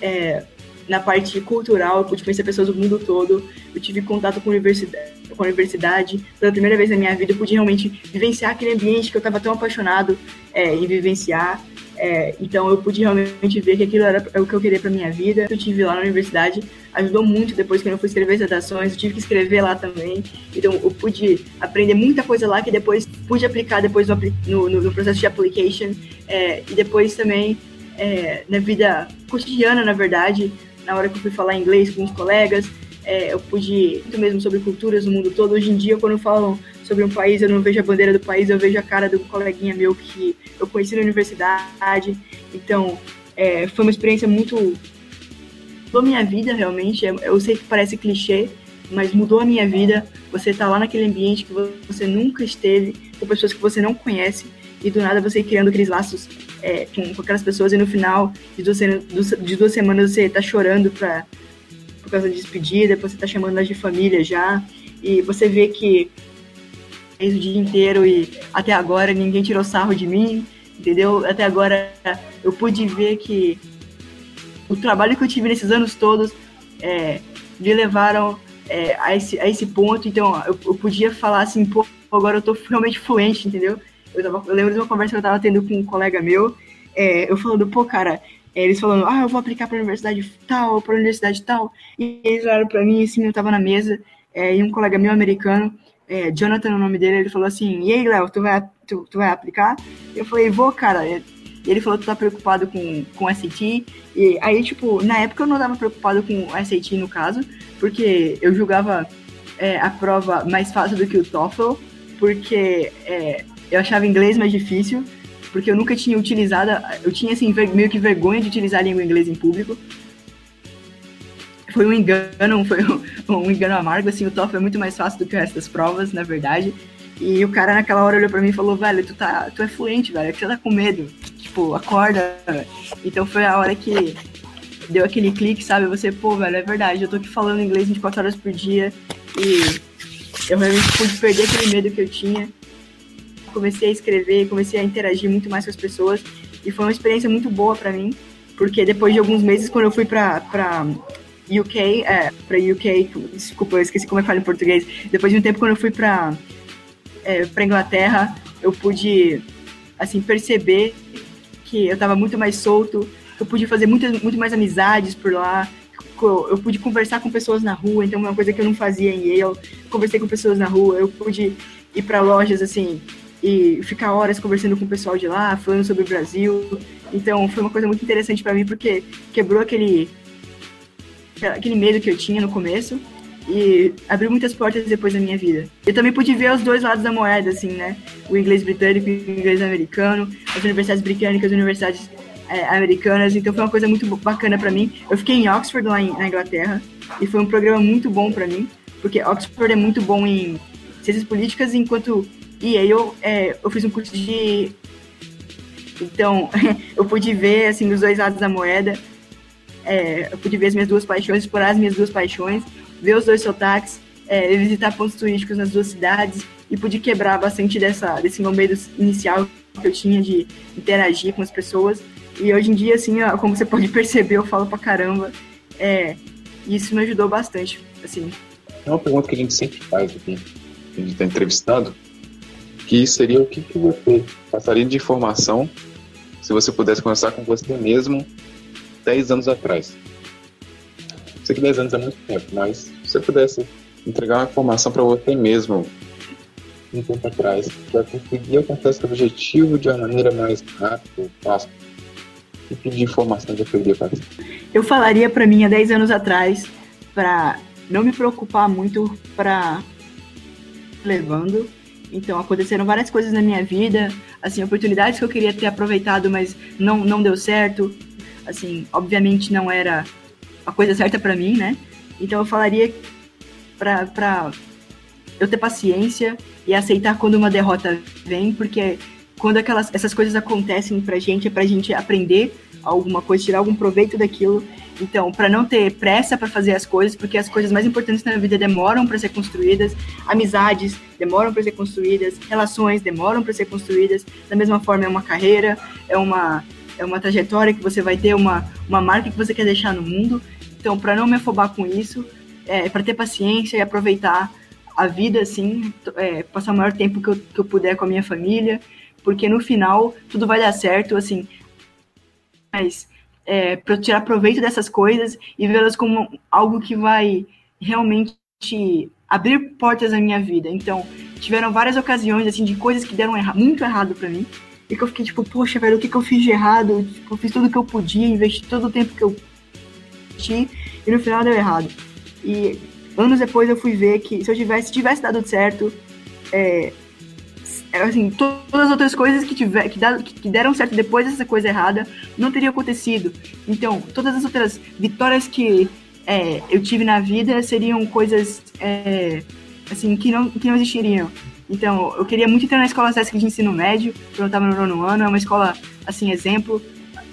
é, na parte cultural, eu pude conhecer pessoas do mundo todo, eu tive contato com a universidade, com a universidade pela primeira vez na minha vida, eu pude realmente vivenciar aquele ambiente que eu estava tão apaixonado é, em vivenciar. É, então eu pude realmente ver que aquilo era o que eu queria para minha vida. Eu tive lá na universidade, ajudou muito depois que eu fui escrever as redações, eu tive que escrever lá também. Então eu pude aprender muita coisa lá que depois pude aplicar depois no, no, no processo de application é, e depois também é, na vida cotidiana, na verdade, na hora que eu fui falar inglês com os colegas, é, eu pude muito mesmo sobre culturas no mundo todo. Hoje em dia, quando falam sobre um país, eu não vejo a bandeira do país, eu vejo a cara do coleguinha meu que eu conheci na universidade. Então, é, foi uma experiência muito mudou minha vida realmente. Eu sei que parece clichê, mas mudou a minha vida. Você tá lá naquele ambiente que você nunca esteve, com pessoas que você não conhece e do nada você criando aqueles laços é, com, com, aquelas pessoas e no final de duas, de duas semanas você tá chorando pra, por causa da despedida, depois você tá chamando elas de família já, e você vê que fez o dia inteiro e até agora ninguém tirou sarro de mim, entendeu? Até agora eu pude ver que o trabalho que eu tive nesses anos todos é, me levaram é, a, esse, a esse ponto, então eu, eu podia falar assim, pô, agora eu tô realmente fluente, entendeu? Eu, tava, eu lembro de uma conversa que eu tava tendo com um colega meu, é, eu falando, pô, cara, é, eles falando, ah, eu vou aplicar pra universidade tal, pra universidade tal, e eles olharam pra mim, assim, eu tava na mesa, é, e um colega meu americano, é, Jonathan, o nome dele, ele falou assim, e aí, Léo, tu vai, tu, tu vai aplicar? Eu falei, vou, cara, e ele falou tu tá preocupado com, com SAT, e aí, tipo, na época eu não tava preocupado com SAT, no caso, porque eu julgava é, a prova mais fácil do que o TOEFL, porque é, eu achava inglês mais difícil, porque eu nunca tinha utilizado, eu tinha assim meio que vergonha de utilizar a língua inglesa em público. Foi um engano, foi um, um engano amargo, assim, o TOEFL é muito mais fácil do que o resto das provas, na verdade. E o cara naquela hora olhou pra mim e falou, velho, tu, tá, tu é fluente, velho, é você tá com medo. Tipo, acorda. Então foi a hora que deu aquele clique, sabe? Você, pô, velho, é verdade, eu tô aqui falando inglês 24 horas por dia e eu realmente pude perder aquele medo que eu tinha comecei a escrever, comecei a interagir muito mais com as pessoas e foi uma experiência muito boa para mim, porque depois de alguns meses, quando eu fui para UK, é, para UK, desculpa, eu esqueci como é que fala em português. Depois de um tempo, quando eu fui para é, para Inglaterra, eu pude assim perceber que eu estava muito mais solto, eu pude fazer muito, muito mais amizades por lá, eu pude conversar com pessoas na rua, então é uma coisa que eu não fazia em Yale. Conversei com pessoas na rua, eu pude ir para lojas assim, e ficar horas conversando com o pessoal de lá, falando sobre o Brasil. Então foi uma coisa muito interessante para mim porque quebrou aquele aquele medo que eu tinha no começo e abriu muitas portas depois da minha vida. Eu também pude ver os dois lados da moeda, assim, né? O inglês britânico e o inglês americano, as universidades britânicas, as universidades é, americanas. Então foi uma coisa muito bacana para mim. Eu fiquei em Oxford lá em, na Inglaterra e foi um programa muito bom para mim, porque Oxford é muito bom em ciências políticas, enquanto e aí eu, é, eu fiz um curso de. Então, eu pude ver assim, os dois lados da moeda. É, eu pude ver as minhas duas paixões, explorar as minhas duas paixões, ver os dois sotaques, é, visitar pontos turísticos nas duas cidades e pude quebrar bastante dessa, desse meu medo inicial que eu tinha de interagir com as pessoas. E hoje em dia, assim, como você pode perceber, eu falo pra caramba. É, e isso me ajudou bastante, assim. É uma pergunta que a gente sempre faz aqui, a gente está entrevistado, que seria o que, que você passaria de informação se você pudesse conversar com você mesmo 10 anos atrás. Sei que 10 anos é muito tempo, mas se você pudesse entregar uma informação para você mesmo um tempo atrás, para conseguir alcançar esse objetivo de uma maneira mais rápida, fácil, que tipo de informação você poderia passar? Eu falaria para mim há 10 anos atrás para não me preocupar muito para levando então, aconteceram várias coisas na minha vida, assim, oportunidades que eu queria ter aproveitado, mas não, não deu certo. Assim, obviamente não era a coisa certa para mim, né? Então eu falaria pra, pra eu ter paciência e aceitar quando uma derrota vem, porque quando aquelas, essas coisas acontecem pra gente, é pra gente aprender alguma coisa, tirar algum proveito daquilo. Então, para não ter pressa para fazer as coisas, porque as coisas mais importantes na vida demoram para ser construídas, amizades demoram para ser construídas, relações demoram para ser construídas. Da mesma forma, é uma carreira, é uma é uma trajetória que você vai ter, uma, uma marca que você quer deixar no mundo. Então, para não me afobar com isso, é, para ter paciência e aproveitar a vida, assim, é, passar o maior tempo que eu, que eu puder com a minha família, porque no final tudo vai dar certo, assim. Mas é, para tirar proveito dessas coisas e vê-las como algo que vai realmente abrir portas na minha vida. Então, tiveram várias ocasiões, assim, de coisas que deram erra muito errado para mim. E que eu fiquei tipo, poxa, velho, o que, que eu fiz de errado? Tipo, eu fiz tudo que eu podia, investi todo o tempo que eu investi, e no final deu errado. E anos depois eu fui ver que se eu tivesse, tivesse dado certo, é, assim, todas as outras coisas que, tiver, que, que deram certo depois dessa coisa errada não teriam acontecido. Então, todas as outras vitórias que é, eu tive na vida seriam coisas é, assim que não, que não existiriam. Então, eu queria muito entrar na escola Sesc de ensino médio, quando eu estava no nono ano, é uma escola, assim, exemplo,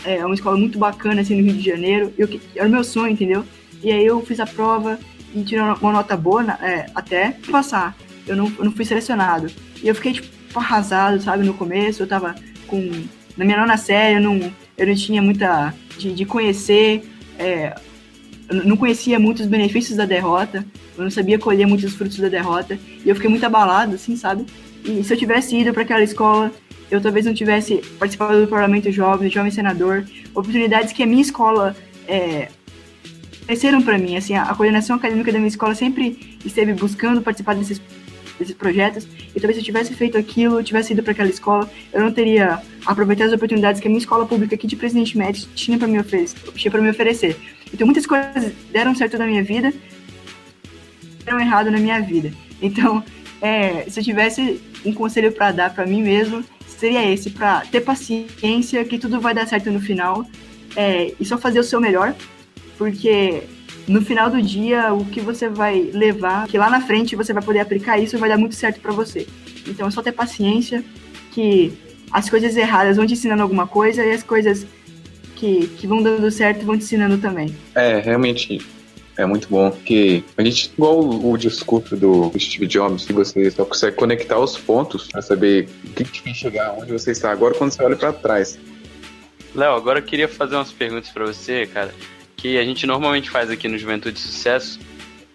é uma escola muito bacana, assim, no Rio de Janeiro, eu, era o meu sonho, entendeu? E aí eu fiz a prova e tirei uma nota boa, é, até passar, eu não, eu não fui selecionado. E eu fiquei, tipo, arrasado, sabe, no começo, eu tava com, na minha nona série, eu não, eu não tinha muita, de, de conhecer, é, não conhecia muitos benefícios da derrota, eu não sabia colher muitos frutos da derrota, e eu fiquei muito abalado, assim, sabe? E se eu tivesse ido para aquela escola, eu talvez não tivesse participado do Parlamento Jovem, Jovem Senador, oportunidades que a minha escola é, ofereceram para mim, assim, a, a coordenação acadêmica da minha escola sempre esteve buscando participar desses desses projetos. E talvez se eu tivesse feito aquilo, tivesse ido para aquela escola, eu não teria aproveitado as oportunidades que a minha escola pública aqui de Presidente Médici tinha para me oferecer, tinha me oferecer. Então muitas coisas deram certo na minha vida, deram errado na minha vida. Então, é, se eu tivesse um conselho para dar para mim mesmo, seria esse, para ter paciência, que tudo vai dar certo no final, é, e só fazer o seu melhor, porque no final do dia, o que você vai levar, que lá na frente você vai poder aplicar isso, vai dar muito certo para você. Então é só ter paciência, que as coisas erradas vão te ensinando alguma coisa e as coisas que, que vão dando certo vão te ensinando também. É, realmente é muito bom, porque a gente, igual o, o discurso do Steve Jobs, que você só consegue conectar os pontos para saber o que te fez chegar onde você está agora quando você olha para trás. Léo, agora eu queria fazer umas perguntas para você, cara que a gente normalmente faz aqui no Juventude Sucesso.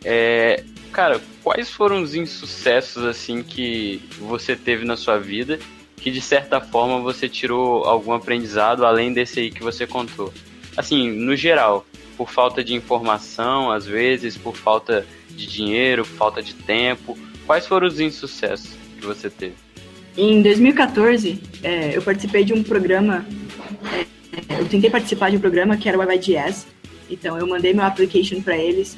É, cara, quais foram os insucessos assim que você teve na sua vida que de certa forma você tirou algum aprendizado além desse aí que você contou? Assim, no geral, por falta de informação, às vezes, por falta de dinheiro, por falta de tempo. Quais foram os insucessos que você teve? Em 2014, é, eu participei de um programa. É, eu tentei participar de um programa que era o WebIDS, então eu mandei meu application para eles,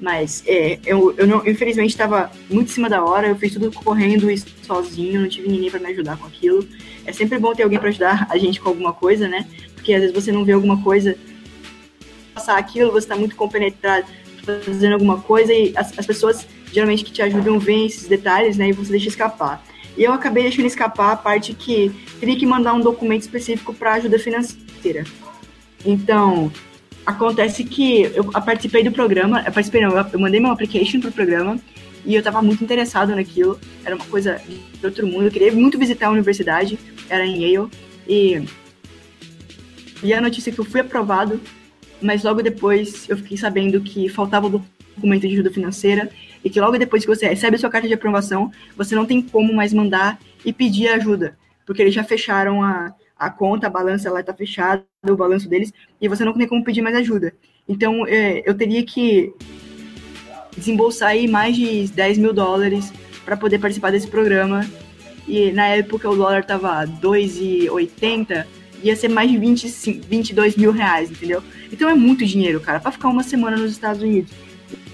mas é, eu, eu não, infelizmente estava muito em cima da hora, eu fiz tudo correndo e sozinho, não tive ninguém para me ajudar com aquilo. É sempre bom ter alguém para ajudar a gente com alguma coisa, né? Porque às vezes você não vê alguma coisa passar aquilo, você está muito compenetrado fazendo alguma coisa e as, as pessoas geralmente que te ajudam veem esses detalhes, né? E você deixa escapar. E eu acabei deixando escapar a parte que teria que mandar um documento específico para ajuda financeira. Então, Acontece que eu participei do programa, eu participei não, eu mandei meu application pro programa e eu tava muito interessado naquilo. Era uma coisa de outro mundo, eu queria muito visitar a universidade, era em Yale. E, e a notícia que eu fui aprovado, mas logo depois eu fiquei sabendo que faltava o documento de ajuda financeira e que logo depois que você recebe a sua carta de aprovação, você não tem como mais mandar e pedir ajuda, porque eles já fecharam a, a conta, a balança ela está fechada, o balanço deles, e você não tem como pedir mais ajuda. Então, é, eu teria que desembolsar aí mais de 10 mil dólares para poder participar desse programa. E na época o dólar tava 2,80, ia ser mais de 20, 22 mil reais, entendeu? Então é muito dinheiro, cara, para ficar uma semana nos Estados Unidos.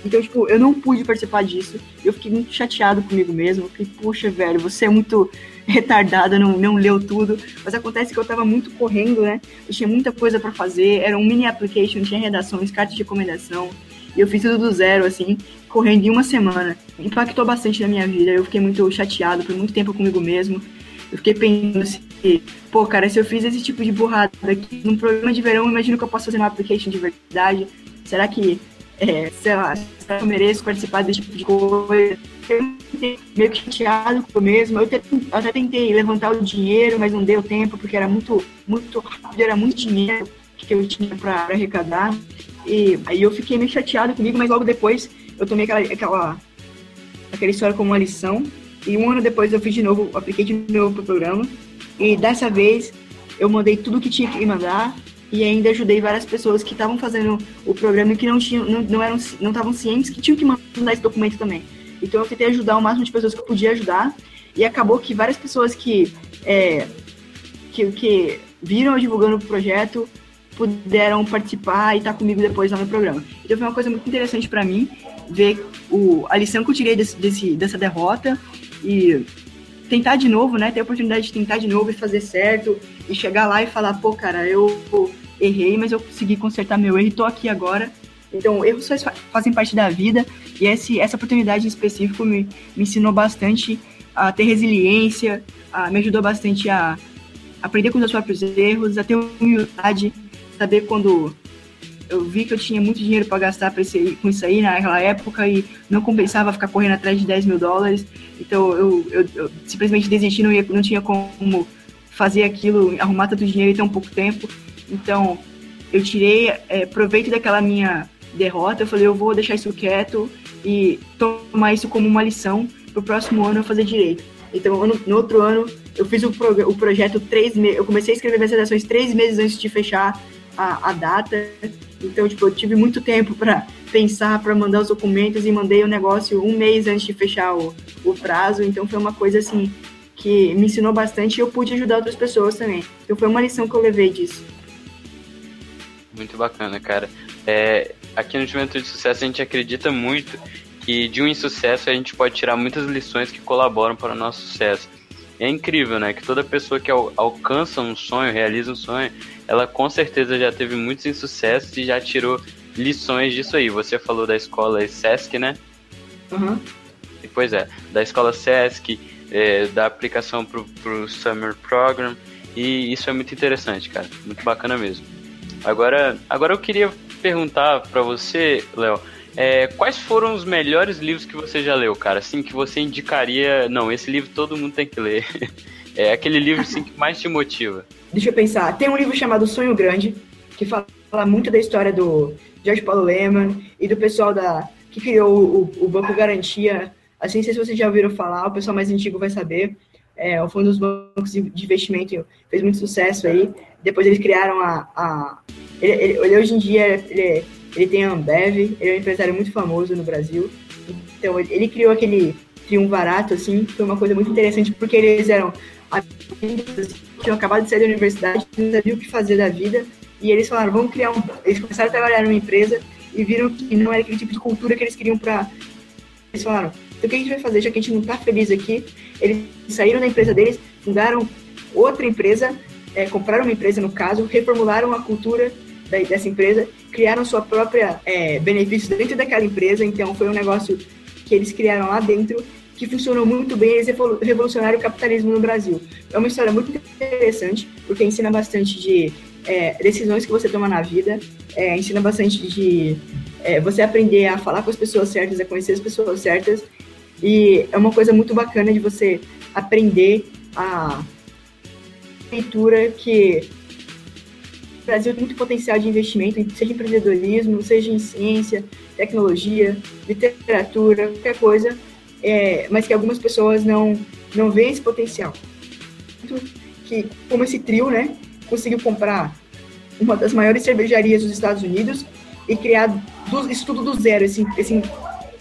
Então, tipo, eu não pude participar disso. Eu fiquei muito chateado comigo mesmo. Fiquei, puxa, velho, você é muito retardada, não, não leu tudo. Mas acontece que eu tava muito correndo, né? Eu tinha muita coisa para fazer. Era um mini application, tinha redações, cartas de recomendação. E eu fiz tudo do zero, assim, correndo em uma semana. Impactou bastante na minha vida. Eu fiquei muito chateado por muito tempo comigo mesmo. Eu fiquei pensando assim, pô, cara, se eu fiz esse tipo de burrada aqui num programa de verão, imagino que eu posso fazer uma application de verdade. Será que, é, sei lá, eu mereço participar desse tipo de coisa? Eu meio que chateado comigo mesmo. Eu até, até tentei levantar o dinheiro, mas não deu tempo, porque era muito, muito rápido, era muito dinheiro que eu tinha para arrecadar. E aí eu fiquei meio chateado comigo, mas logo depois eu tomei aquela, aquela, aquela história como uma lição. E um ano depois eu fiz de novo, apliquei de novo pro programa. E dessa vez eu mandei tudo que tinha que mandar e ainda ajudei várias pessoas que estavam fazendo o programa e que não tinham, não, não eram, não estavam cientes que tinham que mandar esse documento também. Então eu tentei ajudar o máximo de pessoas que eu podia ajudar e acabou que várias pessoas que é, que, que viram eu divulgando o projeto puderam participar e estar tá comigo depois lá no programa. Então foi uma coisa muito interessante para mim ver o, a lição que eu tirei desse, desse, dessa derrota e tentar de novo, né? Ter a oportunidade de tentar de novo e fazer certo e chegar lá e falar, pô, cara, eu errei, mas eu consegui consertar meu erro e tô aqui agora. Então, erros fazem parte da vida e esse, essa oportunidade em específico me, me ensinou bastante a ter resiliência, a, me ajudou bastante a aprender com os meus próprios erros, a ter humildade, saber quando eu vi que eu tinha muito dinheiro para gastar pra esse, com isso aí naquela época e não compensava ficar correndo atrás de 10 mil dólares. Então eu, eu, eu simplesmente desisti, não, ia, não tinha como fazer aquilo, arrumar tanto dinheiro em tão pouco tempo. Então eu tirei é, proveito daquela minha derrota. Eu falei, eu vou deixar isso quieto e tomar isso como uma lição para o próximo ano eu fazer direito. Então, no, outro ano, eu fiz o, pro, o projeto três meses. Eu comecei a escrever minhas redações três meses antes de fechar a, a data. Então, tipo, eu tive muito tempo para pensar, para mandar os documentos e mandei o negócio um mês antes de fechar o, o prazo. Então, foi uma coisa assim que me ensinou bastante e eu pude ajudar outras pessoas também. Então, foi uma lição que eu levei disso. Muito bacana, cara. É, aqui no Juventude de Sucesso a gente acredita muito que de um insucesso a gente pode tirar muitas lições que colaboram para o nosso sucesso. E é incrível, né? Que toda pessoa que al alcança um sonho, realiza um sonho, ela com certeza já teve muitos insucessos e já tirou lições disso aí. Você falou da escola SESC, né? Uhum. E, pois é, da escola SESC, é, da aplicação pro, pro Summer Program. E isso é muito interessante, cara. Muito bacana mesmo. Agora, agora eu queria perguntar para você, Léo, é, quais foram os melhores livros que você já leu, cara? Assim, que você indicaria. Não, esse livro todo mundo tem que ler. É aquele livro assim, que mais te motiva. Deixa eu pensar. Tem um livro chamado Sonho Grande, que fala muito da história do George Paulo Lehmann e do pessoal da, que criou o, o Banco Garantia. Assim, não sei se vocês já ouviram falar, o pessoal mais antigo vai saber. É, foi um dos bancos de investimento, fez muito sucesso aí. Depois eles criaram a. a ele, ele, ele hoje em dia ele, ele tem a Ambev, ele é um empresário muito famoso no Brasil. Então, ele, ele criou aquele triunvarato, assim, foi uma coisa muito interessante, porque eles eram amigos, tinham acabado de sair da universidade, não sabiam o que fazer da vida, e eles falaram, vamos criar um... Eles começaram a trabalhar numa empresa e viram que não era aquele tipo de cultura que eles queriam para... Eles falaram, então o que a gente vai fazer, já que a gente não está feliz aqui? Eles saíram da empresa deles, fundaram outra empresa, é, compraram uma empresa no caso, reformularam a cultura dessa empresa, criaram sua própria é, benefícios dentro daquela empresa, então foi um negócio que eles criaram lá dentro que funcionou muito bem, eles revolucionaram o capitalismo no Brasil. É uma história muito interessante, porque ensina bastante de é, decisões que você toma na vida, é, ensina bastante de é, você aprender a falar com as pessoas certas, a conhecer as pessoas certas, e é uma coisa muito bacana de você aprender a leitura que Brasil tem muito potencial de investimento, seja em empreendedorismo, seja em ciência, tecnologia, literatura, qualquer coisa, é, mas que algumas pessoas não, não veem esse potencial. Que, como esse trio, né, conseguiu comprar uma das maiores cervejarias dos Estados Unidos e criar do, isso tudo do zero, esse, esse,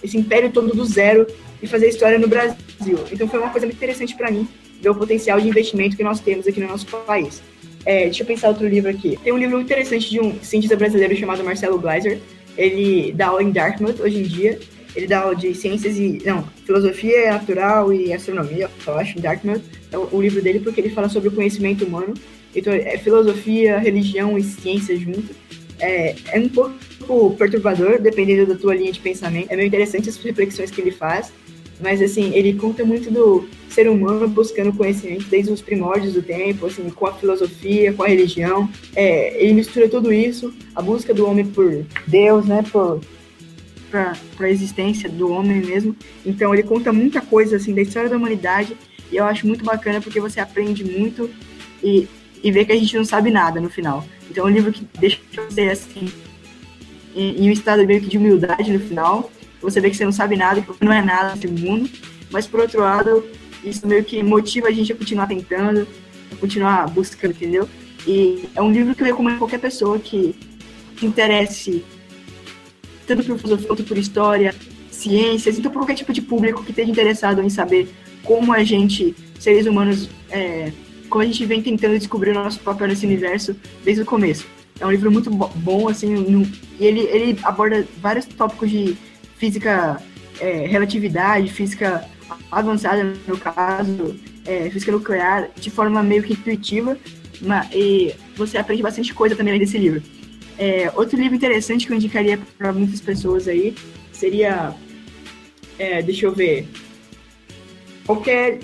esse império todo do zero e fazer história no Brasil. Então foi uma coisa muito interessante para mim ver o potencial de investimento que nós temos aqui no nosso país. É, deixa eu pensar outro livro aqui. Tem um livro interessante de um cientista brasileiro chamado Marcelo Gleiser. Ele dá aula em Dartmouth hoje em dia. Ele dá aula de ciências e. Não, filosofia natural e astronomia, eu acho, em Dartmouth. É o, o livro dele porque ele fala sobre o conhecimento humano. Então, é filosofia, religião e ciência junto. É, é um pouco perturbador, dependendo da tua linha de pensamento. É meio interessante as reflexões que ele faz, mas assim, ele conta muito do ser humano buscando conhecimento desde os primórdios do tempo, assim, com a filosofia, com a religião. É, ele mistura tudo isso, a busca do homem por Deus, né, por para a existência do homem mesmo. Então ele conta muita coisa assim da história da humanidade e eu acho muito bacana porque você aprende muito e, e vê que a gente não sabe nada no final. Então é um livro que deixa você assim em, em um estado meio que de humildade no final você vê que você não sabe nada, que você não é nada nesse mundo, mas por outro lado, isso meio que motiva a gente a continuar tentando, a continuar buscando, entendeu? E é um livro que eu recomendo a qualquer pessoa que se interesse tanto por filosofia quanto por história, ciências, então por qualquer tipo de público que esteja interessado em saber como a gente, seres humanos, é, como a gente vem tentando descobrir o nosso papel nesse universo desde o começo. É um livro muito bom, assim, no, e ele, ele aborda vários tópicos de física é, relatividade, física avançada no caso, é, física nuclear, de forma meio que intuitiva, e você aprende bastante coisa também desse livro. É, outro livro interessante que eu indicaria para muitas pessoas aí seria, é, deixa eu ver, qualquer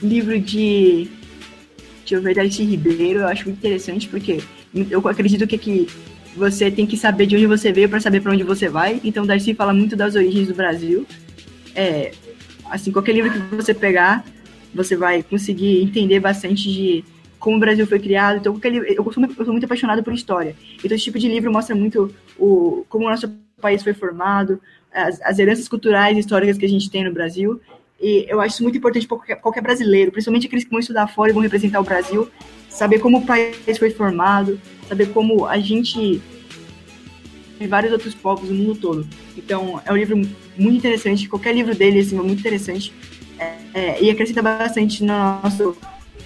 livro de, deixa eu ver, Darcy Ribeiro, eu acho muito interessante porque eu acredito que aqui você tem que saber de onde você veio para saber para onde você vai. Então, Darcy fala muito das origens do Brasil. É, assim, qualquer livro que você pegar, você vai conseguir entender bastante de como o Brasil foi criado. Então, qualquer livro, eu, eu sou muito apaixonado por história. Então, esse tipo de livro mostra muito o, como o nosso país foi formado, as, as heranças culturais e históricas que a gente tem no Brasil. E eu acho isso muito importante para qualquer, qualquer brasileiro, principalmente aqueles que vão estudar fora e vão representar o Brasil, saber como o país foi formado, saber como a gente e vários outros povos no mundo todo. Então, é um livro muito interessante. Qualquer livro dele assim, é muito interessante é, é, e acrescenta bastante no nosso,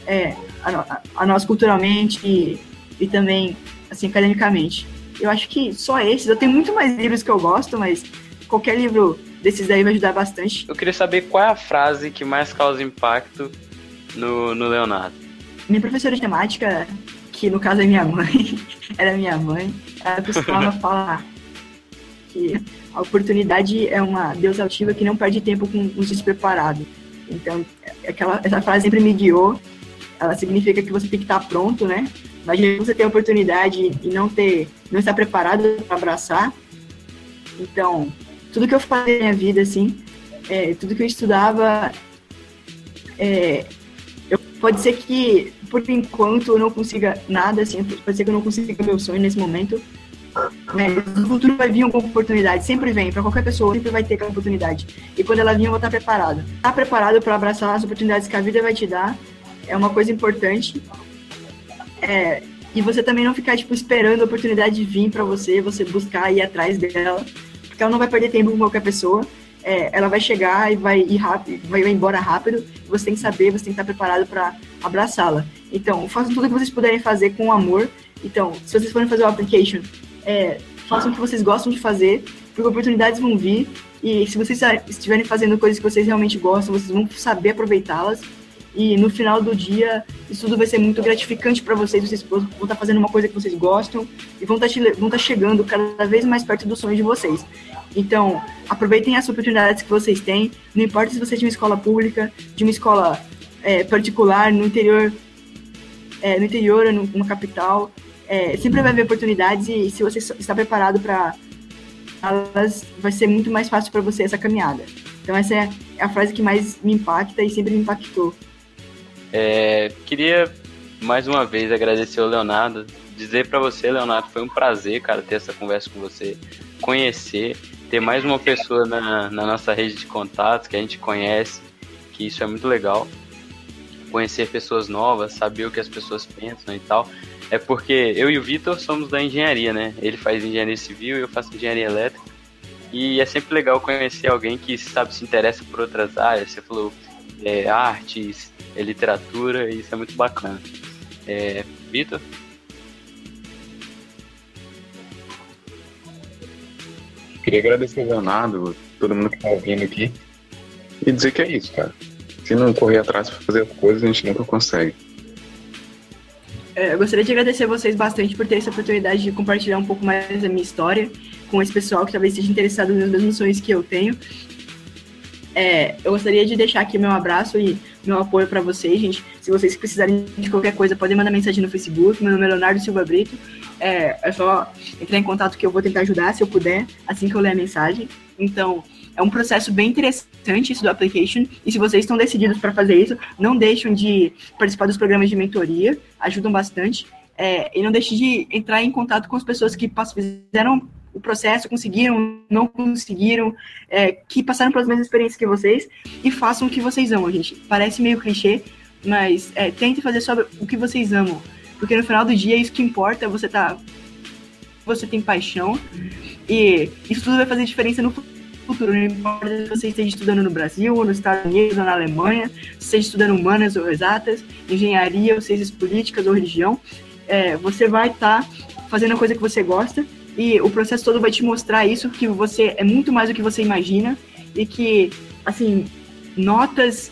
é, a, a, nós culturalmente e, e também assim academicamente. Eu acho que só esses. Eu tenho muito mais livros que eu gosto, mas qualquer livro desses aí vai ajudar bastante. Eu queria saber qual é a frase que mais causa impacto no, no Leonardo. Minha professora de temática que no caso é minha mãe, era minha mãe, ela costumava falar que a oportunidade é uma deusa altiva que não perde tempo com os despreparados. Então, aquela, essa frase sempre me guiou. Ela significa que você tem que estar pronto, né? Imagina você ter a oportunidade e não ter, não estar preparado para abraçar. Então, tudo que eu fazia na minha vida, assim, é, tudo que eu estudava, é, eu, pode ser que por enquanto eu não consiga nada, assim, pode ser que eu não consiga meu sonho nesse momento, mas no futuro vai vir alguma oportunidade, sempre vem, para qualquer pessoa, sempre vai ter aquela oportunidade. E quando ela vir, eu vou estar preparado. Estar tá preparado para abraçar as oportunidades que a vida vai te dar é uma coisa importante. É, e você também não ficar, tipo, esperando a oportunidade vir para você, você buscar ir atrás dela, porque ela não vai perder tempo com qualquer pessoa. É, ela vai chegar e vai ir rápido, vai embora rápido. Você tem que saber, você tem que estar preparado para abraçá-la. Então, façam tudo que vocês puderem fazer com amor. Então, se vocês forem fazer o application, é, façam o que vocês gostam de fazer, porque oportunidades vão vir. E se vocês estiverem fazendo coisas que vocês realmente gostam, vocês vão saber aproveitá-las. E no final do dia, isso tudo vai ser muito gratificante para vocês. Vocês vão estar fazendo uma coisa que vocês gostam e vão estar, vão estar chegando cada vez mais perto do sonho de vocês. Então, aproveitem as oportunidades que vocês têm. Não importa se você é de uma escola pública, de uma escola é, particular, no interior é, no interior numa capital, é, sempre vai haver oportunidades e se você está preparado para elas, vai ser muito mais fácil para você essa caminhada. Então essa é a frase que mais me impacta e sempre me impactou. É, queria mais uma vez agradecer ao Leonardo, dizer para você, Leonardo, foi um prazer, cara, ter essa conversa com você, conhecer, ter mais uma pessoa na, na nossa rede de contatos que a gente conhece, que isso é muito legal conhecer pessoas novas, saber o que as pessoas pensam e tal. É porque eu e o Vitor somos da engenharia, né? Ele faz engenharia civil e eu faço engenharia elétrica. E é sempre legal conhecer alguém que, sabe, se interessa por outras áreas. Você falou é, artes, é, literatura, e isso é muito bacana. É, Vitor? Queria agradecer ao Leonardo, todo mundo que está ouvindo aqui, e dizer que é isso, cara se não correr atrás para fazer coisas, a gente nunca consegue. É, eu gostaria de agradecer vocês bastante por ter essa oportunidade de compartilhar um pouco mais da minha história com esse pessoal que talvez esteja interessado nas mesmas sonhos que eu tenho. É, eu gostaria de deixar aqui meu abraço e meu apoio para vocês, gente. Se vocês precisarem de qualquer coisa, podem mandar mensagem no Facebook. Meu nome é Leonardo Silva Brito. É, é só entrar em contato que eu vou tentar ajudar, se eu puder, assim que eu ler a mensagem. Então, é um processo bem interessante isso do application. E se vocês estão decididos para fazer isso, não deixem de participar dos programas de mentoria, ajudam bastante. É, e não deixe de entrar em contato com as pessoas que fizeram o processo, conseguiram, não conseguiram, é, que passaram pelas mesmas experiências que vocês e façam o que vocês amam, gente. Parece meio clichê, mas é, tente fazer sobre o que vocês amam. Porque no final do dia, isso que importa, você tá. Você tem paixão. E isso tudo vai fazer diferença no futuro. Não importa se você esteja estudando no Brasil, ou nos Estados Unidos, ou na Alemanha, se esteja estudando humanas ou exatas, engenharia, ou ciências políticas ou religião. É, você vai estar tá fazendo a coisa que você gosta e o processo todo vai te mostrar isso, que você é muito mais do que você imagina e que, assim, notas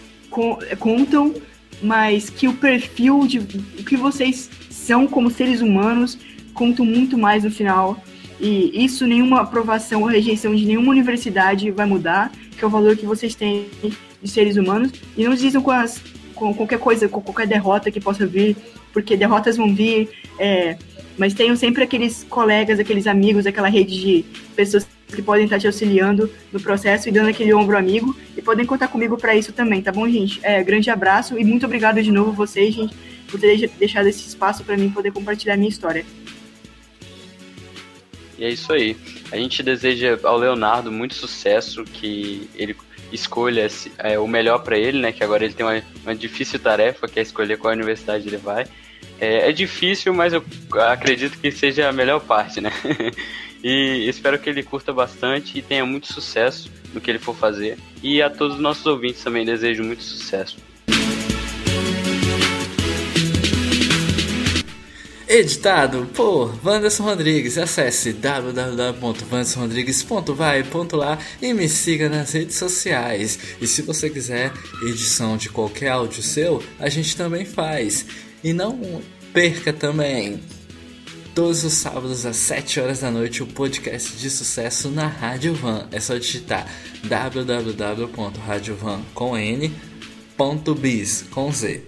contam, mas que o perfil de o que vocês são como seres humanos contam muito mais no final. E isso nenhuma aprovação ou rejeição de nenhuma universidade vai mudar, que é o valor que vocês têm de seres humanos. E não dizem com, as, com qualquer coisa, com qualquer derrota que possa vir, porque derrotas vão vir, é, mas tenham sempre aqueles colegas, aqueles amigos, aquela rede de pessoas que podem estar te auxiliando no processo e dando aquele ombro amigo. E podem contar comigo para isso também, tá bom, gente? É, grande abraço e muito obrigado de novo vocês, gente, por ter deixado esse espaço para mim poder compartilhar minha história. E é isso aí. A gente deseja ao Leonardo muito sucesso, que ele escolha é, o melhor para ele, né? Que agora ele tem uma, uma difícil tarefa, que é escolher qual universidade ele vai. É, é difícil, mas eu acredito que seja a melhor parte, né? e espero que ele curta bastante e tenha muito sucesso no que ele for fazer. E a todos os nossos ouvintes também desejo muito sucesso. Editado por Wanderson Rodrigues. Acesse www.wandersonrodrigues.vai.lá e me siga nas redes sociais. E se você quiser edição de qualquer áudio seu, a gente também faz. E não perca também todos os sábados às 7 horas da noite o podcast de sucesso na Rádio Van. É só digitar www.radiovan com N.biz com Z.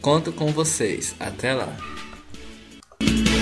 Conto com vocês. Até lá. up.